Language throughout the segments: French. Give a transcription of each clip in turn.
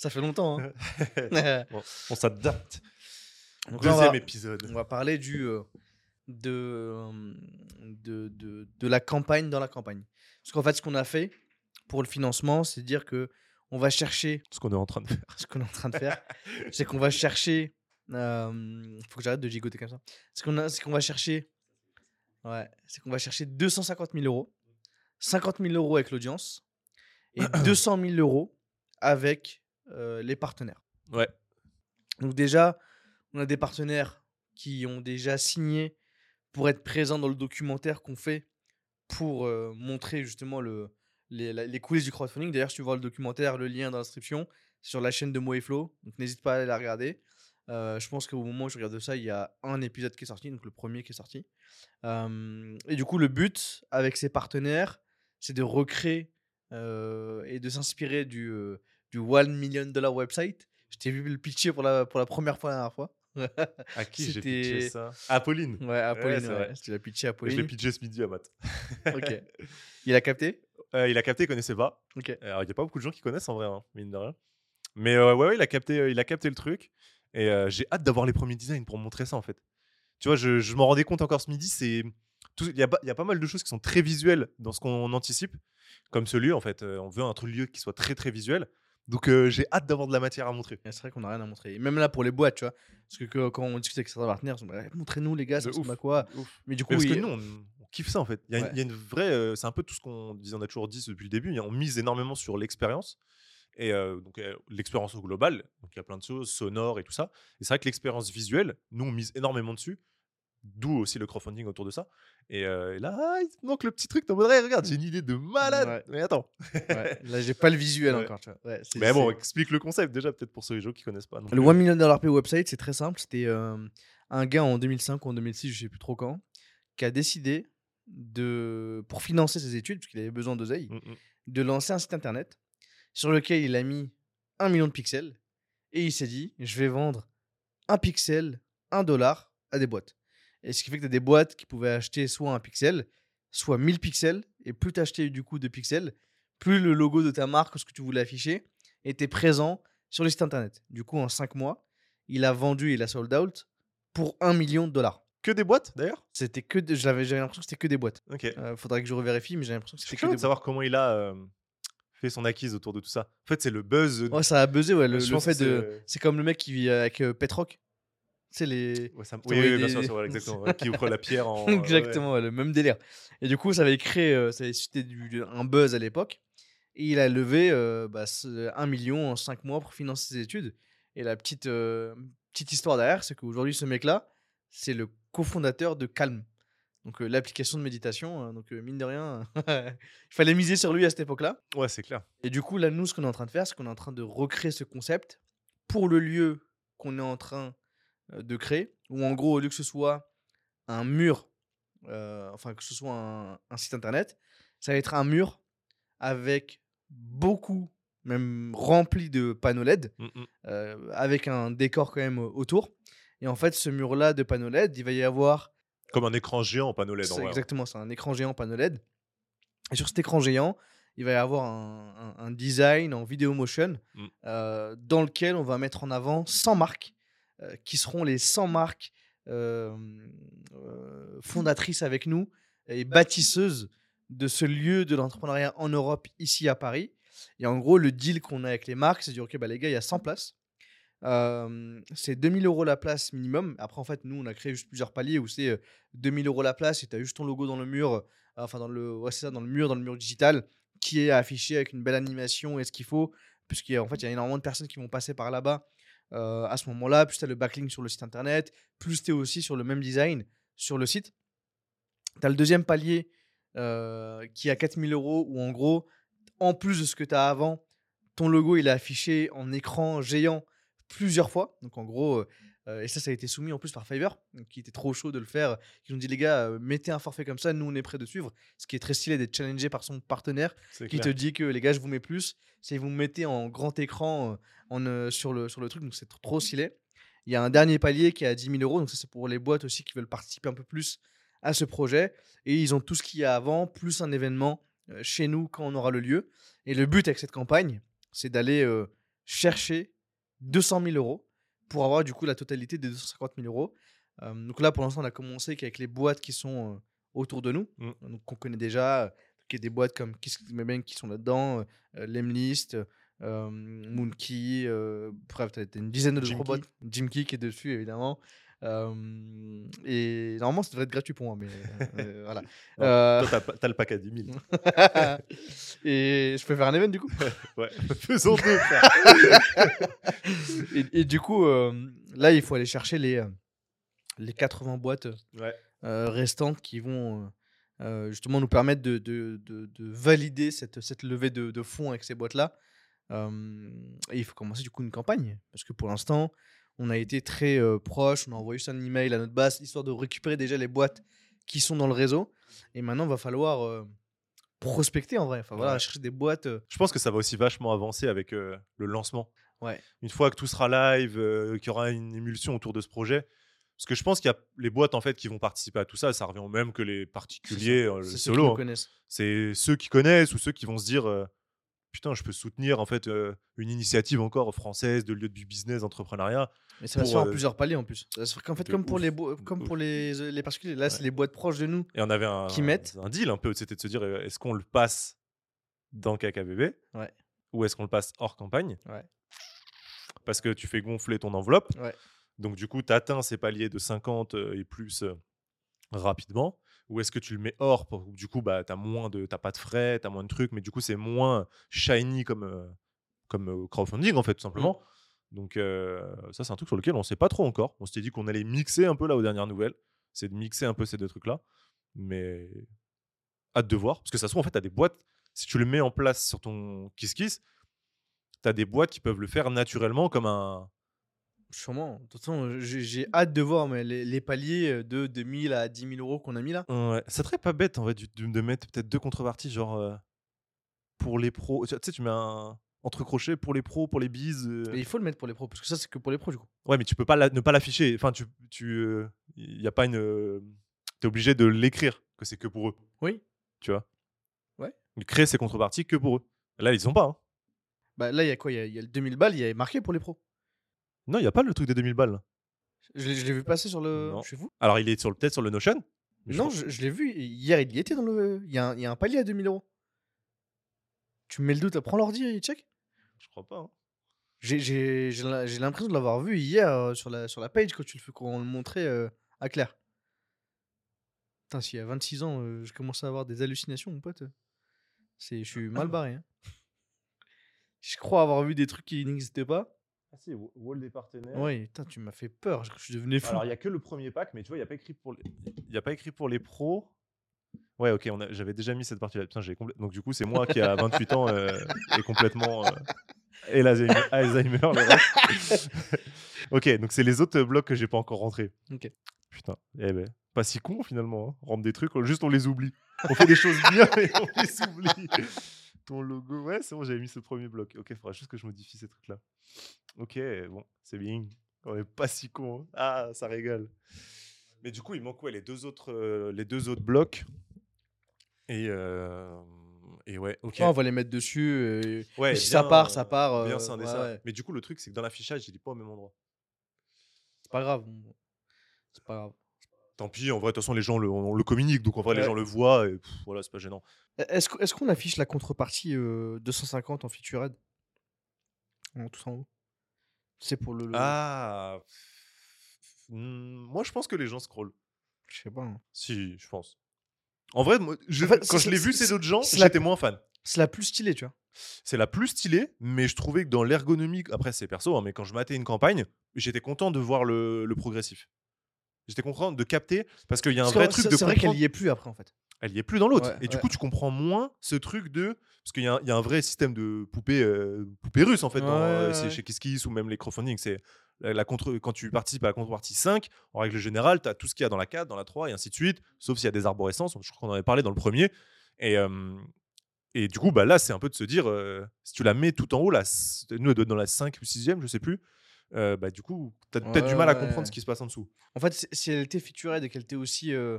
Ça fait longtemps. hein. Bon, on s'adapte. Là, Deuxième va- épisode. On va parler du, euh, de, euh, de, de, de la campagne dans la campagne. Parce qu'en fait, ce qu'on a fait pour le financement, c'est dire que on va chercher Ce qu'on est en train de faire. ce qu'on est en train de faire, c'est qu'on va chercher. euh, faut que j'arrête de gigoter comme ça. C'est qu'on a- c'est qu'on va chercher. Ouais, c'est qu'on va chercher 250 000 euros, 50 000 euros avec l'audience et 200 000 euros avec euh, les partenaires. Ouais. Donc déjà, on a des partenaires qui ont déjà signé pour être présents dans le documentaire qu'on fait pour euh, montrer justement le, les, la- les coulisses du crowdfunding. D'ailleurs, si tu vois le documentaire, le lien dans la description, c'est sur la chaîne de Mo et Flo. Donc n'hésite pas à aller la regarder. Euh, je pense qu'au moment où je regarde ça, il y a un épisode qui est sorti, donc le premier qui est sorti. Euh, et du coup, le but avec ses partenaires, c'est de recréer euh, et de s'inspirer du, du One Million Dollar website. Je t'ai vu le pitcher pour la, pour la première fois la dernière fois. À qui j'ai pitché ça? À Apolline. Ouais, Apolline, c'est ouais. Tu l'as pitché à Je l'ai pitché ce midi à Matt. Ok. Il a capté? Euh, il a capté, il connaissait pas. Ok. Alors, il n'y a pas beaucoup de gens qui connaissent en vrai, hein, mine de rien. Mais euh, ouais, ouais, il a capté, euh, il a capté le truc. Et euh, j'ai hâte d'avoir les premiers designs pour montrer ça en fait. Tu vois, je, je m'en rendais compte encore ce midi. C'est il y, a pas- il y a pas mal de choses qui sont très visuelles dans ce qu'on anticipe, comme ce lieu en fait. Euh, on veut un truc lieu qui soit très très visuel. Donc euh, j'ai hâte d'avoir de la matière à montrer. C'est vrai qu'on n'a rien à montrer. Et Même là, pour les boîtes, tu vois. Parce que, que- quand on discute avec certains partenaires, ils sont là, montrez-nous les gars, ça De ressemble ouf. à quoi Ouf. Mais du coup, parce que nous, on, on kiffe ça en fait. Il y, a une- Ouais. il y a une vraie. euh, c'est un peu tout ce qu'on disait, on a toujours dit depuis le début. il y a- On mise énormément sur l'expérience. Et euh, donc, euh, l'expérience au global. Donc, il y a plein de choses, sonores et tout ça. Et c'est vrai que l'expérience visuelle, nous, on mise énormément dessus. D'où aussi le crowdfunding autour de ça. Et, euh, et là, ah, il te manque le petit truc. T'en voudrais, regarde, j'ai une idée de malade. Ouais. Mais attends. ouais, là, j'ai pas le visuel Ouais. encore, tu vois. Mais bon, explique le concept déjà, peut-être pour ceux et gens qui connaissent pas. Le plus. 1 million dollar pay website, c'est très simple. C'était euh, un gars en 2005 ou en 2006, je sais plus trop quand, qui a décidé de, pour financer ses études, parce qu'il avait besoin d'oseille, Mm, mm. de lancer un site internet sur lequel il a mis un million de pixels et il s'est dit je vais vendre un pixel, un dollar à des boîtes. Et ce qui fait que tu as des boîtes qui pouvaient acheter soit un pixel, soit 1000 pixels. Et plus tu achetais du coup de pixels, plus le logo de ta marque, ce que tu voulais afficher, était présent sur le site internet. Du coup, en 5 mois, il a vendu et il a sold out pour 1 million de dollars. Que des boîtes d'ailleurs? C'était que de- j'avais l'impression que c'était que des boîtes. Ok. Euh, faudrait que je revérifie, mais j'ai l'impression que c'était que des de boîtes. savoir comment il a euh, fait son acquise autour de tout ça. En fait, c'est le buzz. Ouais, ça a buzzé, ouais. Le, fait de. c'est- C'est comme le mec qui vit avec euh, Petrock. C'est les. Ouais, ça Oui, oui, bien des- sûr, c'est vrai, exactement. ouais, qui ouvre la pierre en. Exactement, ouais, le même délire. Et du coup, ça avait créé, euh, ça avait suscité du- un buzz à l'époque. Et il a levé euh, bah, ce- 1 million en 5 mois pour financer ses études. Et la petite, euh, petite histoire derrière, c'est qu'aujourd'hui, ce mec-là, c'est le cofondateur de Calm. Donc, euh, l'application de méditation. hein. donc, mine de rien, il fallait miser sur lui à cette époque-là. Ouais, c'est clair. Et du coup, là, nous, ce qu'on est en train de faire, c'est qu'on est en train de recréer ce concept pour le lieu qu'on est en train de créer. Où en gros, au lieu que ce soit un mur, euh, enfin que ce soit un, un site internet, ça va être un mur avec beaucoup, même rempli de panneaux LED, Mm, mm. euh, avec un décor quand même euh, autour. Et en fait, ce mur-là de panneaux LED, il va y avoir Comme un écran géant en panneau LED. en hein. exactement, c'est un écran géant panneau LED. Et sur cet écran géant, il va y avoir un, un- un design en vidéo motion Mm. euh, dans lequel on va mettre en avant 100 marques euh, qui seront les 100 marques euh, euh, fondatrices avec nous et bâtisseuses de ce lieu de l'entrepreneuriat en Europe, ici à Paris. Et en gros, le deal qu'on a avec les marques, c'est de dire, OK, bah, les gars, il y a 100 places. Euh, c'est 2000 euros la place minimum. Après, en fait, nous, on a créé juste plusieurs paliers où c'est euh, 2000 euros la place et tu as juste ton logo dans le mur, euh, enfin, dans le, ouais, c'est ça, dans le mur, dans le mur digital, qui est affiché avec une belle animation et ce qu'il faut. Puisqu'en fait, il y a énormément de personnes qui vont passer par là-bas euh, à ce moment-là. Plus tu as le backlink sur le site internet, plus tu es aussi sur le même design sur le site. Tu as le deuxième palier euh, qui est à 4000 euros où en gros, en plus de ce que tu as avant, ton logo il est affiché en écran géant plusieurs fois. Donc en gros, euh, et ça, ça a été soumis en plus par Fiverr, qui était trop chaud de le faire. Qui nous dit les gars, euh, mettez un forfait comme ça, nous on est prêt de suivre. Ce qui est très stylé d'être challengé par son partenaire qui te dit que les gars, je vous mets plus. C'est vous me mettez en grand écran euh, en, euh, sur, le, sur le truc, donc c'est trop- stylé. Il y a un dernier palier qui est à 10 000 euros, donc ça c'est pour les boîtes aussi qui veulent participer un peu plus à ce projet. Et ils ont tout ce qu'il y a avant, plus un événement euh, chez nous quand on aura le lieu. Et le but avec cette campagne, c'est d'aller euh, chercher 200 000 euros pour avoir du coup la totalité des 250 000 euros. Euh, donc là, pour l'instant, on a commencé qu'avec les boîtes qui sont euh, autour de nous, Mm. donc qu'on connaît déjà, qui est des boîtes comme Kiss qui sont là-dedans, euh, Lemlist, Moonkey, bref, t'as t'as une dizaine de boîtes. Jim Key qui est dessus, évidemment. Euh, et normalement, ça devrait être gratuit pour moi, mais euh, voilà. Euh, Toi, t'as le pack à 10 000. et je peux faire un event du coup? Ouais, faisons deux, et, et du coup, là, il faut aller chercher les, euh, les 80 boîtes Ouais. euh, restantes qui vont justement nous permettre de, de- de- de valider cette, cette levée de, fonds avec ces boîtes-là. Et il faut commencer du coup une campagne. Parce que pour l'instant, on a été très euh, proche, on a envoyé juste un email à notre base, histoire de récupérer déjà les boîtes qui sont dans le réseau. Et maintenant, il va falloir euh, prospecter en vrai. Enfin, voilà, Ouais. chercher des boîtes. euh, Je pense que ça va aussi vachement avancer avec euh, le lancement. Ouais. Une fois que tout sera live, euh, qu'il y aura une émulsion autour de ce projet. Parce que je pense qu'il y a les boîtes en fait qui vont participer à tout ça, ça revient au même que les particuliers euh, c'est ceux qui solo. hein. connaissent. C'est ceux qui connaissent ou ceux qui vont se dire euh, putain, je peux soutenir en fait euh, une initiative encore française de lieu du business, d'entrepreneuriat. Mais ça va se faire en euh, plusieurs paliers en plus. Ça va se faire qu'en fait, comme pour les, bo- comme ouf. pour les, les particuliers. Là, c'est les boîtes proches de nous. Et on avait un, Qui mettent. un deal un peu, c'était de se dire est-ce qu'on le passe dans KKBB Ouais. ou est-ce qu'on le passe hors campagne Ouais. Parce que tu fais gonfler ton enveloppe. Donc du coup, tu atteins ces paliers de 50 euh, et plus rapidement. Ou est-ce que tu le mets hors pour, Du coup, bah, tu n'as pas de frais, tu as moins de trucs, mais du coup, c'est moins shiny comme, euh, comme euh, crowdfunding, en fait, tout simplement. Donc euh, ça, c'est un truc sur lequel on ne sait pas trop encore. On s'était dit qu'on allait mixer un peu là aux dernières nouvelles. C'est de mixer un peu ces deux trucs-là. Mais hâte de voir. Parce que ça se trouve, en fait, tu as des boîtes. Si tu le mets en place sur ton KissKiss, tu as des boîtes qui peuvent le faire naturellement comme un, Sûrement. De toute façon, j'ai hâte de voir mais les, les paliers euh, de 2000 à 10 000 euros qu'on a mis là. Ouais, ça serait pas bête en fait de, de mettre peut-être deux contreparties, genre euh, pour les pros. Tu sais, tu mets un entre crochets pour les pros, pour les bises. euh. Il faut le mettre pour les pros, parce que ça, c'est que pour les pros du coup. Ouais, mais tu peux pas la- ne pas l'afficher. Enfin, tu, tu, il y a pas une. T'es obligé de l'écrire que c'est que pour eux. Oui. Tu vois? Ouais. Créent ces contreparties que pour eux. Là, ils sont pas. hein. Bah, là, il y a quoi? Il y, a- il y a le 2000 balles, il y a marqué pour les pros. Non, il y a pas le truc des 2000 balles. Je l'ai je l'ai vu passer sur le. Non. Chez vous? Alors, il est sur le peut-être sur le Notion. mais je Non, crois- je, je l'ai vu. Hier, il y était dans le. Il y, a un, il y a un palier à 2000 euros. Tu me mets le doute, prends l'ordi et check. je crois pas. hein. J'ai- J'ai j'ai la- j'ai l'impression de l'avoir vu hier euh, sur, la, sur la page quand tu le fais, quand on le montrait euh, à Claire. Putain, s'il y a 26 ans, euh, je commence à avoir des hallucinations, mon pote. C'est, je suis mal barré. hein. Je crois avoir vu des trucs qui n'existaient pas. Ah si, Wall des partenaires. Ouais, putain, tu m'as fait peur. Je, je suis devenu fou. Alors, il y a que le premier pack, mais tu vois, il n'y a pas écrit pour les, il y a pas écrit pour les pros. Ouais, ok, on a- j'avais déjà mis cette partie-là. Putain, j'ai complè- Donc, du coup, c'est moi qui, à 28 ans, euh, est complètement. euh, et l'Alzheimer, Alzheimer, le reste. ok, donc c'est les autres blocs que j'ai pas encore rentrés. Ok. Putain, eh ben, pas si con finalement. Hein. Rendre des trucs, juste on les oublie. On fait des choses bien et on les oublie. Ton logo, ouais, c'est bon, j'avais mis ce premier bloc. Ok, il faudra juste que je modifie ces trucs-là. Ok, bon, c'est bien. On est pas si con. hein. Ah, ça régale. Mais du coup, il manque ouais, les, deux autres, euh, les deux autres blocs. Et, euh, et ouais, ok. Ouais, on va les mettre dessus. et- Ouais, et si ça part, ça part. Bien euh, ouais. Mais du coup, le truc, c'est que dans l'affichage, il est pas au même endroit. C'est pas grave. C'est pas grave. Tant pis, en vrai, de toute façon, les gens le, on le communique, donc en vrai, les gens le voient, et pff, voilà, c'est pas gênant. E- Est-ce qu'on affiche la contrepartie euh, 250 en featured? En tout en haut? C'est pour le. le- Ah Hmm, Moi, je pense que les gens scrollent. Je sais pas. hein. Si, je pense. En vrai, moi, je- En fait, quand je l'ai vu, c'est- ces autres gens, la- j'étais moins fan. C'est la plus stylée, tu vois. C'est la plus stylée, mais je trouvais que dans l'ergonomie, après c'est perso, hein, mais quand je matais une campagne, j'étais content de voir le, le progressif. J'étais content de capter, parce qu'il y a un Parce vrai truc de C'est vrai qu'elle y est plus après, en fait. elle y est plus dans l'autre. Ouais, et du ouais. coup, tu comprends moins ce truc de. Parce qu'il y, a un- il y a un vrai système de poupée, euh, poupée russe, en fait, Ouais, euh, c'est chez KissKiss ou même les crowdfunding. C'est la, la contre, quand tu participes à la contrepartie 5, en règle générale, tu as tout ce qu'il y a dans la 4, dans la 3, et ainsi de suite, sauf s'il y a des arborescences. Je crois qu'on en avait parlé dans le premier. Et, euh, et du coup, bah, là, c'est un peu de se dire, euh, si tu la mets tout en haut, là, nous, elle doit être dans la 5 ou 6ème, je sais plus. Euh, bah, du coup, tu as peut-être du mal à ouais. comprendre ce qui se passe en dessous. En fait, si- elle était featured et qu'elle était aussi. euh,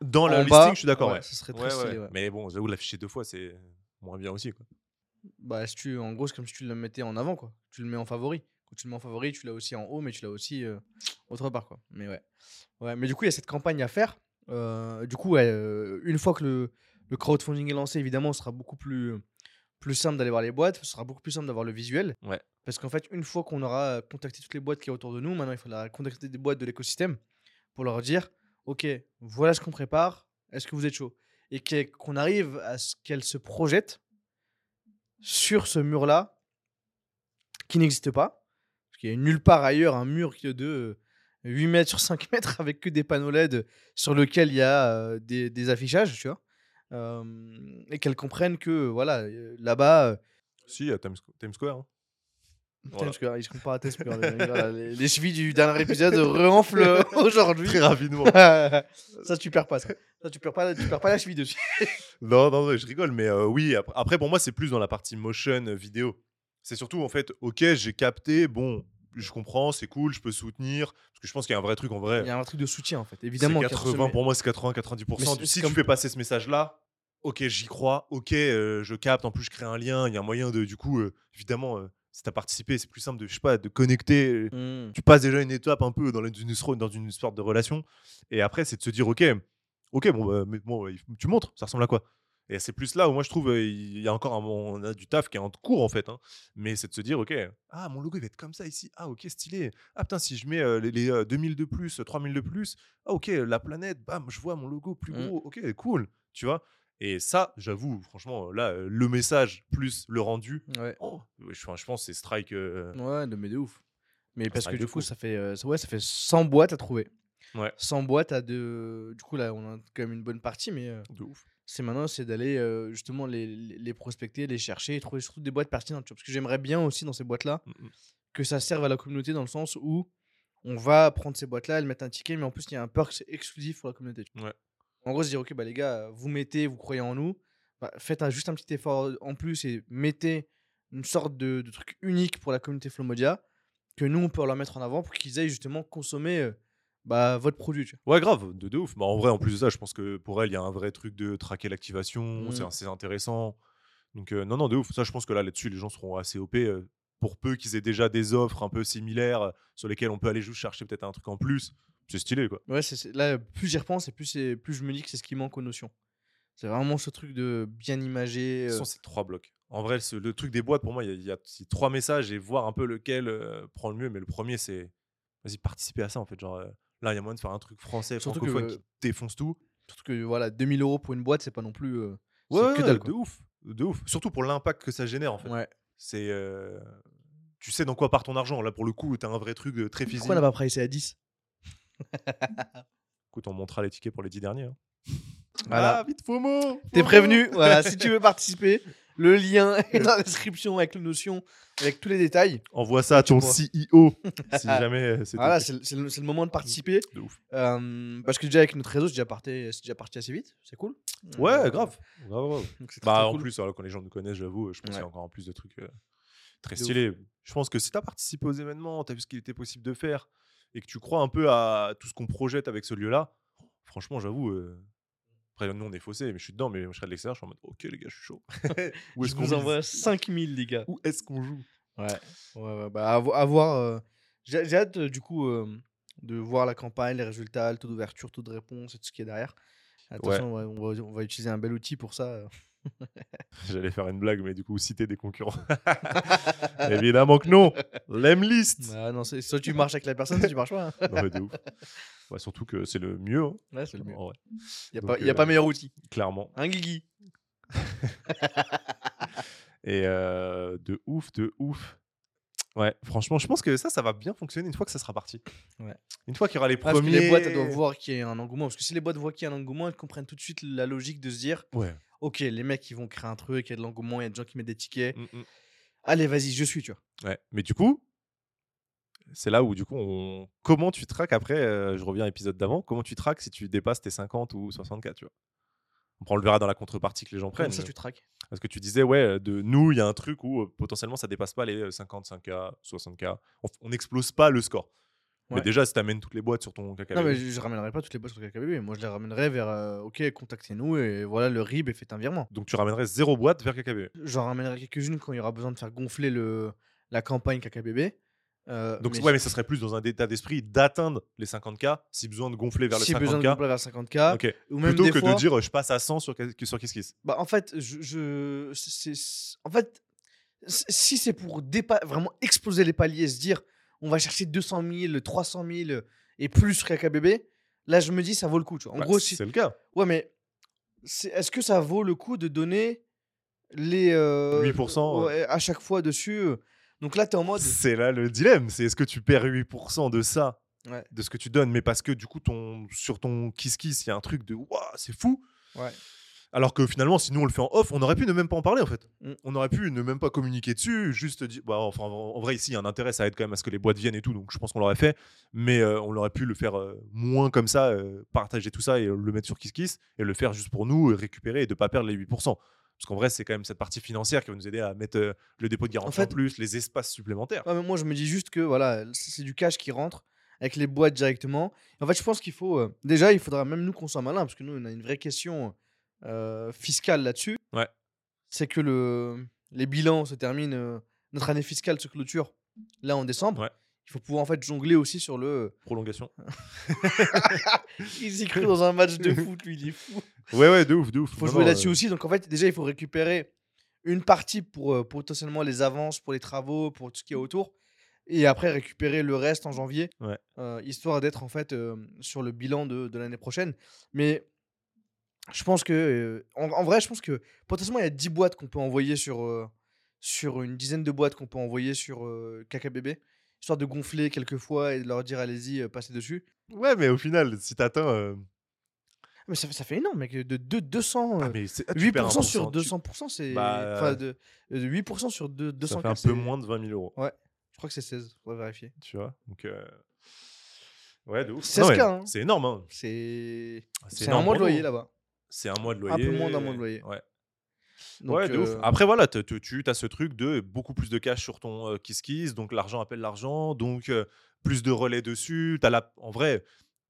Dans le en listing, je suis d'accord. ouais, Ouais, ça serait très stylé. Mais bon, j'avoue, l'afficher deux fois, c'est moins bien aussi. Quoi. Bah, si tu, en gros, c'est comme si tu le mettais en avant, quoi. Tu le mets en favori. Quand tu le mets en favori, tu l'as aussi en haut, mais tu l'as aussi euh, autre part, quoi. Mais ouais. ouais. Mais du coup, il y a cette campagne à faire. Euh, du coup, ouais, une fois que le, le crowdfunding est lancé, évidemment, ce sera beaucoup plus, plus simple d'aller voir les boîtes. Ce sera beaucoup plus simple d'avoir le visuel. Ouais. Parce qu'en fait, une fois qu'on aura contacté toutes les boîtes qui sont autour de nous, maintenant, il faudra contacter des boîtes de l'écosystème pour leur dire Ok, voilà ce qu'on prépare. Est-ce que vous êtes chaud? Et qu'on arrive à ce qu'elles se projettent sur ce mur-là qui n'existe pas. Parce qu'il y a nulle part ailleurs un mur qui est de euh, 8 mètres sur 5 mètres avec que des panneaux LED sur lesquels il y a euh, des, des affichages, tu vois. Euh, et qu'elles comprennent que voilà, euh, là-bas, euh, Si, à Times, Times Square. hein. Voilà. Square, ils se comparent à Times Square, les, chevilles du dernier épisode renflent aujourd'hui. Très rapidement. ça tu perds pas ça. Ça, tu perds pas, tu perds pas la cheville dessus. non, non, non, je rigole, mais euh, oui, après, pour moi, c'est plus dans la partie motion euh, vidéo. C'est surtout, en fait, ok, j'ai capté, bon, je comprends, c'est cool, je peux soutenir, parce que je pense qu'il y a un vrai truc en vrai. Il y a un truc de soutien en fait, évidemment. qui est 80, ressemé- pour moi, c'est Mais 80-90%. c'est- Si tu fais passer ce message-là, ok, j'y crois, ok, euh, je capte, en plus, je crée un lien, il y a un moyen de, du coup, euh, évidemment, euh, si t'as participé, c'est plus simple de, je sais pas, de connecter. euh, Mm. tu passes déjà une étape un peu dans une, dans une sorte de relation. Et après, c'est de se dire, ok, ok, bon, bah, mais bon, tu montres, ça ressemble à quoi? Et c'est plus là où moi je trouve il y a encore un, on a du taf qui est en cours en fait. hein. Mais c'est de se dire, ok, ah mon logo il va être comme ça ici. Ah ok, stylé. Ah putain, si je mets euh, les, les, euh, 2000 de plus, 3000 de plus, ah ok, la planète, bam, je vois mon logo plus Mm. gros. Ok, cool. Tu vois Et ça, j'avoue, franchement, là, le message plus le rendu, Ouais. oh, je, je pense c'est strike. euh, Ouais, de, mais de ouf. Mais parce que du coup, fou. ça fait, euh, ouais, ça fait 100 boîtes à trouver. Ouais. 100 boîtes à de. Du coup, là, on a quand même une bonne partie, mais euh, de ouf. C'est maintenant, c'est d'aller euh, justement les, les prospecter, les chercher et trouver surtout des boîtes pertinentes. tu vois. Parce que j'aimerais bien aussi dans ces boîtes-là Mm, mm. que ça serve à la communauté dans le sens où on va prendre ces boîtes-là, elles mettent un ticket, mais en plus, il y a un perk exclusif pour la communauté. Ouais. En gros, se dire, ok, bah les gars, vous mettez, vous croyez en nous, bah, faites un- juste un petit effort en plus et mettez une sorte de, de truc unique pour la communauté Flomodia que nous, on peut leur mettre en avant pour qu'ils aillent justement consommer euh, bah, votre produit. tu vois. Ouais, grave, de, de ouf. Bah, en vrai, en plus de ça, je pense que pour elle, il y a un vrai truc de traquer l'activation, c'est Mm. assez intéressant. Donc, euh, non, non, de ouf. Ça, je pense que là, là-dessus, les gens seront assez OP. euh, pour peu qu'ils aient déjà des offres un peu similaires euh, sur lesquelles on peut aller juste chercher peut-être un truc en plus. C'est stylé, quoi. Ouais, c'est, c'est- là, plus j'y repense et plus, c'est- plus je me dis que c'est ce qui manque aux notions. C'est vraiment ce truc de bien imager. Ce euh, sont ces trois blocs. En vrai, ce- le truc des boîtes, pour moi, il y a, y trois messages et voir un peu lequel prend le mieux. Mais le premier, c'est vas-y, participer à ça, en fait. Genre, là, il y a moyen de faire un truc français, Surtout que, francophone euh, qui défonce tout. Surtout que voilà, 2000 euros pour une boîte, c'est pas non plus. euh, Ouais, que dalle, de ouf. De ouf. Surtout pour l'impact que ça génère, en fait. Ouais. C'est. euh, Tu sais dans quoi part ton argent. Là, pour le coup, t'as un vrai truc euh, très physique. Pourquoi on n'a pas pricé à 10 Écoute, on montrera les tickets pour les 10 derniers. hein. Voilà. Ah, vite, FOMO T'es FOMO. prévenu. Voilà, si tu veux participer, le lien est dans la description avec le notion, avec tous les détails. Envoie ça à ton. CEO. si jamais euh, c'est Voilà, c'est le, moment de participer. de ouf. Euh, parce que déjà, avec notre réseau, c'est déjà, parti- c'est déjà parti assez vite. C'est cool. Ouais, Euh, grave. Grave, grave. donc c'est très, Bah, très en cool. plus, alors, quand les gens nous connaissent, j'avoue, je pense qu'il y a encore en plus de trucs euh, très ouf. stylés. Je pense que si tu as participé aux événements, tu as vu ce qu'il était possible de faire et que tu crois un peu à tout ce qu'on projette avec ce lieu-là, franchement, j'avoue. euh, Après, nous, on est faussés, mais je suis dedans, mais je serais de l'extérieur, je suis en mode, ok, les gars, je suis chaud. Où est-ce qu'on vous envoie 5000, les gars. Où est-ce qu'on joue? Ouais, ouais, ouais, bah, à, vo- à voir. euh, J'ai hâte, euh, du coup, euh, de voir la campagne, les résultats, le taux d'ouverture, taux de réponse et tout ce qui est derrière. Attention, ouais, on, va, on va utiliser un bel outil pour ça. J'allais faire une blague, mais du coup, citer des concurrents. Évidemment que non. L'Emlist. Bah, non, c'est- soit tu marches avec la personne, soit tu marches pas. hein. Non, mais de ouf. Ouais, surtout que c'est le mieux. hein, Ouais, c'est le mieux. Il n'y a, Donc, pas- y a euh, pas meilleur outil. clairement. Un Guigui. Et euh, de ouf, de ouf. Ouais, franchement, je pense que ça, ça va bien fonctionner une fois que ça sera parti. Ouais. Une fois qu'il y aura les Ah, parce que premiers. les boîtes, elles doivent voir qu'il y a un engouement. Parce que si les boîtes voient qu'il y a un engouement, elles comprennent tout de suite la logique de se dire Ouais. Ok, les mecs, ils vont créer un truc, il y a de l'engouement, il y a des gens qui mettent des tickets. Mm, mm. Allez, vas-y, je suis, tu vois. Ouais. Mais du coup, c'est là où du coup, on... comment tu traques après euh, Je reviens à l'épisode d'avant. Comment tu traques si tu dépasses tes 50 ou 64 tu vois? On le verra dans la contrepartie que les gens Comme prennent. ça, tu traques? Parce que tu disais, ouais, de nous, il y a un truc où euh, potentiellement ça dépasse pas les 55K, 60K. On, on n'explose pas le score. Mais déjà, si t'amènes toutes les boîtes sur ton KKBB. Non, mais je, je ramènerai pas toutes les boîtes sur le KKBB. Moi, je les ramènerai vers euh, OK, contactez-nous et voilà le RIB et faites un virement. Donc tu ramènerais zéro boîte vers KKBB. J'en ramènerai quelques-unes quand il y aura besoin de faire gonfler le, la campagne KKBB. Euh, Donc mais ouais, mais ça serait plus dans un état d'esprit d'atteindre les 50K, si besoin de gonfler vers si les besoin de 50K. gonfler vers 50K, Ok. ou même Plutôt des que fois, de dire je passe à 100 sur, sur KissKiss. Bah, en fait, je, je- en fait, si c'est pour dépa- vraiment exploser les paliers, se dire on va chercher 200 000, 300 000 et plus sur KKBB, là je me dis ça vaut le coup. Tu vois. En Bah, gros, si, c'est le cas. ouais, mais est-ce que ça vaut le coup de donner les euh, 8%, ouais, à chaque fois dessus euh. Donc là, tu es en mode. C'est là le dilemme. C'est est-ce que tu perds 8% de ça, Ouais. de ce que tu donnes, mais parce que du coup, ton, sur ton KissKiss, il y a un truc de waouh, c'est fou. Ouais. Alors que finalement, si nous on le fait en off, on aurait pu ne même pas en parler en fait. Mm. On aurait pu ne même pas communiquer dessus, juste dire. Bah, enfin, en vrai, ici, il y a un intérêt, ça aide quand même à ce que les boîtes viennent et tout, donc je pense qu'on l'aurait fait. Mais euh, on aurait pu le faire euh, moins comme ça, euh, partager tout ça et le mettre sur KissKiss et le faire juste pour nous, et récupérer et de pas perdre les 8%. Parce qu'en vrai, c'est quand même cette partie financière qui va nous aider à mettre euh, le dépôt de garantie en, fait- plus, les espaces supplémentaires. Ouais, mais moi, je me dis juste que voilà, c'est c'est du cash qui rentre avec les boîtes directement. En fait, je pense qu'il faut. euh, déjà, il faudra même nous qu'on soit malin, parce que nous, on a une vraie question euh, fiscale là-dessus. Ouais. C'est que le, les bilans se terminent. euh, notre année fiscale se clôture là en décembre. Ouais. Il faut pouvoir en fait jongler aussi sur le. Prolongation. Il s'est cru dans un match de foot, lui, il est fou. Ouais, ouais, de ouf, de ouf. Il faut Non, jouer là-dessus euh, aussi. Donc en fait, déjà, il faut récupérer une partie pour euh, potentiellement les avances, pour les travaux, pour tout ce qui est autour. Et après, récupérer le reste en janvier. Ouais. euh, histoire d'être en fait euh, sur le bilan de, de l'année prochaine. Mais je pense que. euh, en, en vrai, je pense que potentiellement, il y a 10 boîtes qu'on peut envoyer sur. euh, sur une dizaine de boîtes qu'on peut envoyer sur euh, KKBB, histoire de gonfler quelques fois et de leur dire allez-y, euh, passez dessus. Ouais, mais au final, si t'atteins. euh, Mais ça, fait- ça fait énorme, mec. De, deux- 200. ah, mais c'est- ah, tu perds 8% 1%, sur tu- 200%, c'est. Bah, Enfin, de, de 8% sur deux- Ça 200 fait un peu moins de 20 000 euros. Je crois que c'est 16, on va vérifier. Tu vois Donc. euh, Ouais, de ouf. 16K, Non, ouais, hein. C'est énorme. hein. C'est. C'est un énorme mois de loyer là-bas. C'est un mois de Un loyer. peu moins d'un mois de loyer. Ouais. Donc, ouais, de ouf. euh, Après, voilà, tu as ce truc de beaucoup plus de cash sur ton euh, Kiss Kiss, donc l'argent appelle l'argent, donc euh, plus de relais dessus. As la... En vrai,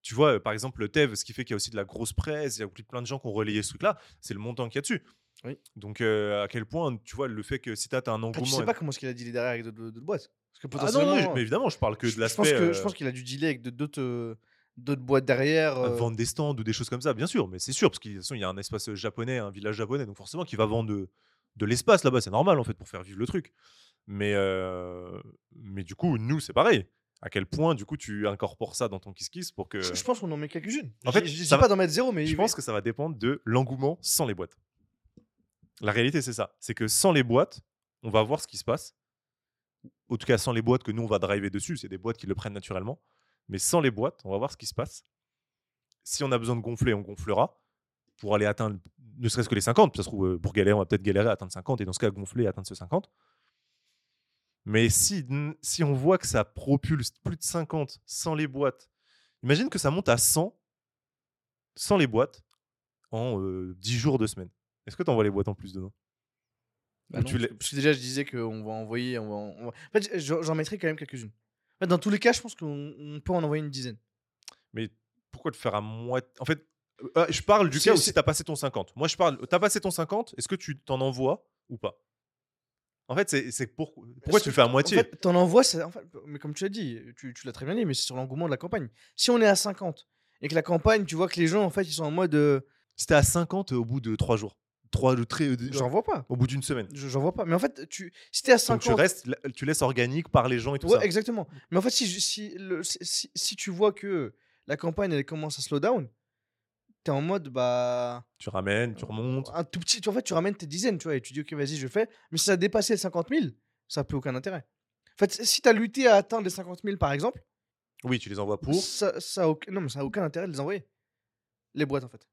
tu vois, euh, par exemple, le TEV, ce qui fait qu'il y a aussi de la grosse presse, il y a plein de gens qui ont relayé ce truc-là, c'est le montant qu'il y a dessus. Oui. Donc, euh, à quel point, tu vois, le fait que si tu as un après, engouement. tu sais pas comment est-ce qu'il a dealé derrière avec d'autres d'autres boîtes. Parce que Ah non, potentiellement. non, mais évidemment, je parle que je- de je l'aspect. pense Je euh, pense qu'il a dû dealer avec de- d'autres euh, d'autres boîtes derrière. euh, vendre des stands ou des choses comme ça, bien sûr, mais c'est sûr, parce qu'il y a un espace japonais, un village japonais, donc forcément qu'il va vendre de, de l'espace là-bas, c'est normal en fait pour faire vivre le truc. Mais, euh, mais du coup, nous, c'est pareil. À quel point, du coup, tu incorpores ça dans ton Kiss Kiss pour que. Je, je pense qu'on en met quelques-unes. En fait, je dis pas va- d'en mettre zéro, mais Je pense que ça va dépendre de l'engouement sans les boîtes. La réalité, c'est ça. C'est que sans les boîtes, on va voir ce qui se passe. En tout cas, sans les boîtes que nous, on va driver dessus, c'est des boîtes qui le prennent naturellement. Mais sans les boîtes, on va voir ce qui se passe. Si on a besoin de gonfler, on gonflera pour aller atteindre ne serait-ce que les 50. Ça se trouve, euh, pour galérer, on va peut-être galérer à atteindre 50 et dans ce cas, gonfler et atteindre ce 50. Mais si, si on voit que ça propulse plus de 50 sans les boîtes, imagine que ça monte à 100 sans les boîtes en euh, 10 jours, 2 semaines. Est-ce que tu envoies les boîtes en plus dedans Bah non, tu parce que déjà, je disais qu'on va envoyer. On va, on va- En fait, j'en j'en mettrai quand même quelques-unes. Dans tous les cas, je pense qu'on on peut en envoyer une dizaine. Mais pourquoi te faire à moitié En fait, euh, euh, je parle du cas où si tu as passé ton 50. Moi, je parle, tu as passé ton 50, est-ce que tu t'en envoies ou pas? En fait, c'est pour... pourquoi tu le fais à moitié En fait, t'en envoies, c'est- en fait, mais comme tu l'as dit, tu, tu l'as très bien dit, mais c'est sur l'engouement de la campagne. Si on est à 50 et que la campagne, tu vois que les gens, en fait, ils sont en mode. euh, tu à 50 au bout de 3 jours, 3 de très, euh, J'en vois pas. au bout d'une semaine. Je- J'en vois pas. Mais en fait, tu, si t'es à Donc 50. tu restes, tu laisses organique par les gens et tout Ouais, ça. exactement. Mais en fait, si, si, le- si, si- tu vois que la campagne, elle commence à slow down, t'es en mode, bah. Tu ramènes, tu remontes. Un tout petit. tu- En fait, tu ramènes tes dizaines, tu vois, et tu dis, ok, vas-y, je fais. Mais si ça a dépassé les 50 000, ça n'a plus aucun intérêt. En fait, si t'as lutté à atteindre les 50 000, par exemple, Oui, tu les envoies pour. ça, ça a aucun... Non, mais ça n'a aucun intérêt de les envoyer. Les boîtes, en fait.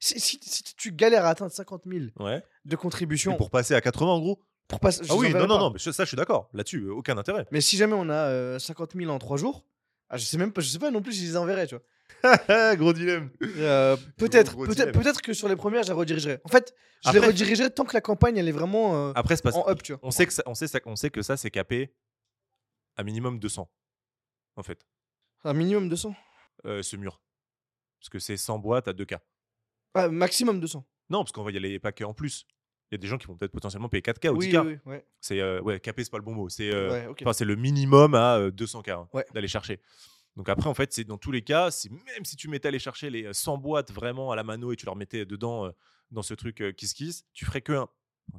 Si, si- si tu galères à atteindre 50 000 Ouais. de contributions pour passer à 80 en gros. pour passer. Ah les oui, non, non, pas. non, mais ça, je suis d'accord. Là-dessus, euh, aucun intérêt. Mais si jamais on a euh, 50 000 en 3 jours, ah, je sais même pas, je sais pas non plus si je les enverrai, tu vois. Gros dilemme. Euh, peut-être, gros peut-être, dilemme. peut-être que sur les premières, je les redirigerai. En fait, je les Après- redirigerai tant que la campagne elle est vraiment euh, Après, c'est parce en up, tu vois. on sait que ça, on sait ça, on sait que ça c'est capé à minimum 200 en fait. Un minimum 200 euh, ce mur. Parce que c'est 100 boîtes à 2K. Ah, Maximum 200. Non, parce qu'on va y aller pas que en plus. Il y a des gens qui vont peut-être potentiellement payer 4K ou oui, 10K. oui, oui, ouais. C'est euh, ouais, capé, c'est pas le bon mot. C'est euh, Ouais, c'est le minimum à euh, 200K hein, Ouais. d'aller chercher. Donc après, en fait, c'est dans tous les cas, même si tu mettais aller chercher les euh, 100 boîtes vraiment à la mano et tu leur mettais dedans euh, dans ce truc euh, Kiss Kiss, tu ferais que un.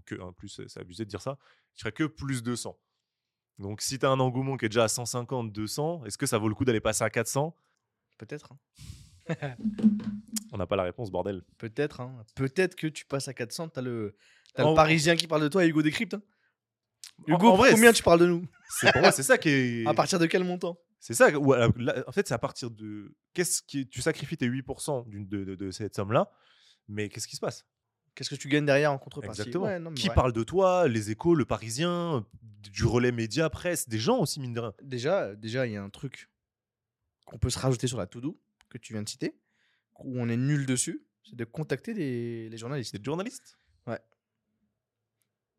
Que un plus, euh, c'est abusé de dire ça. Tu ferais que plus 200. Donc si tu as un engouement qui est déjà à 150, 200, est-ce que ça vaut le coup d'aller passer à 400 Peut-être. hein. On n'a pas la réponse, bordel. Peut-être. hein. Peut-être que tu passes à 400. T'as le, t'as En- le Parisien qui parle de toi et Hugo Décrypte. hein. Hugo, en vrai, combien tu parles de nous? C'est pour moi, c'est ça qui est. À partir de quel montant? C'est ça. là, en fait, c'est à partir de. Qu'est-ce qui tu sacrifies tes 8% d'une- de, de- de cette somme-là, mais qu'est-ce qui se passe? Qu'est-ce que tu gagnes derrière en contrepartie? Exactement. Ouais, non, mais qui ouais. parle de toi? Les Échos, le Parisien, du relais média, presse, des gens aussi mine de rien. Déjà, déjà, il y a un truc qu'on peut se rajouter sur la to-do que tu viens de citer, où on est nul dessus, c'est de contacter les, les journalistes. Des journalistes?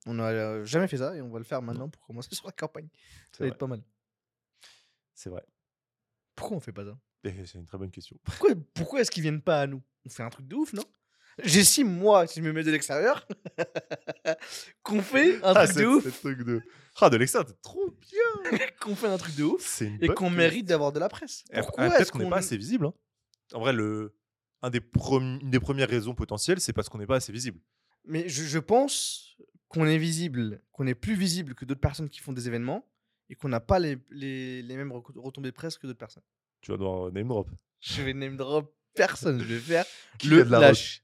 On n'a euh, jamais fait ça et on va le faire maintenant pour commencer sur la campagne. Ça va vrai. être pas mal. C'est vrai. Pourquoi on fait pas ça? Et C'est une très bonne question. Pourquoi, pourquoi est-ce qu'ils viennent pas à nous? On fait un truc de ouf, non? J'estime, moi, si je me mets de l'extérieur, qu'on fait un Ah, truc de ouf, truc de. Ah, de l'extérieur, trop bien. qu'on fait un truc de ouf C'est une et bonne qu'on mérite d'avoir de la presse. Et après, Pourquoi Peut-être est-ce qu'on n'est pas assez visible. hein. En vrai, le. Un des premi- une des premières raisons potentielles, c'est parce qu'on n'est pas assez visible. Mais je, je pense qu'on est visible, qu'on est plus visible que d'autres personnes qui font des événements et qu'on n'a pas les, les, les mêmes reco- retombées presse que d'autres personnes. Tu vas devoir name drop. Je vais name drop personne, je vais faire Qui le a de la lâche.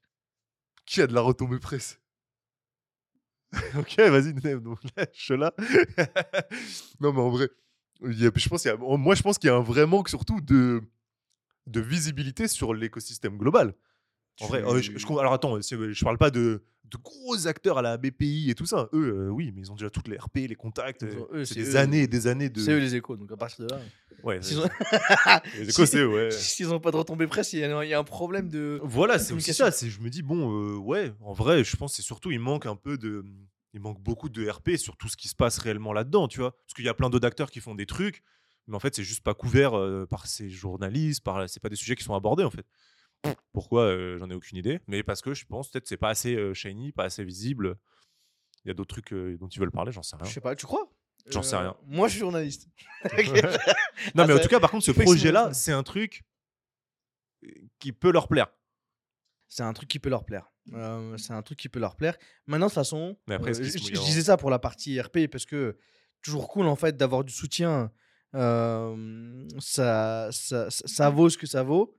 Qui a de la retombée presse? Ok, vas-y, lâche-la. non, mais en vrai, y a- je pense y a- moi, je pense qu'il y a un vrai manque surtout de, de visibilité sur l'écosystème global. En vrai, euh, je, je alors attends, je parle pas de, de gros acteurs à la BPI et tout ça. Eux, euh, oui, mais ils ont déjà toutes les RP, les contacts. Euh, c'est des eux. années et des années de. C'est eux les échos, donc à partir de là. Ouais, ont- les échos, c'est eux, ouais. S'ils n'ont pas de retombées presse, il y, a il y a un problème de. Voilà, c'est aussi ça. Je me dis, bon, euh, ouais, en vrai, je pense que c'est surtout, il manque un peu de. Il manque beaucoup de RP sur tout ce qui se passe réellement là-dedans, tu vois. Parce qu'il y a plein d'autres acteurs qui font des trucs, mais en fait, c'est juste pas couvert par ces journalistes, par... c'est pas des sujets qui sont abordés, en fait. Pourquoi euh, J'en ai aucune idée. Mais parce que je pense peut-être c'est pas assez euh, shiny, pas assez visible. Il y a d'autres trucs euh, dont ils veulent parler, j'en sais rien. Je sais pas, tu crois? J'en sais rien. Moi, je suis journaliste. Non, Ah, mais en ça- tout cas, par contre, ce projet-là, c'est un truc euh, qui peut leur plaire. C'est un truc qui peut leur plaire. Euh, c'est un truc qui peut leur plaire. Maintenant, de toute façon, après, euh, je, je disais ça pour la partie RP parce que toujours cool en fait d'avoir du soutien. Euh, ça, ça, ça vaut ce que ça vaut.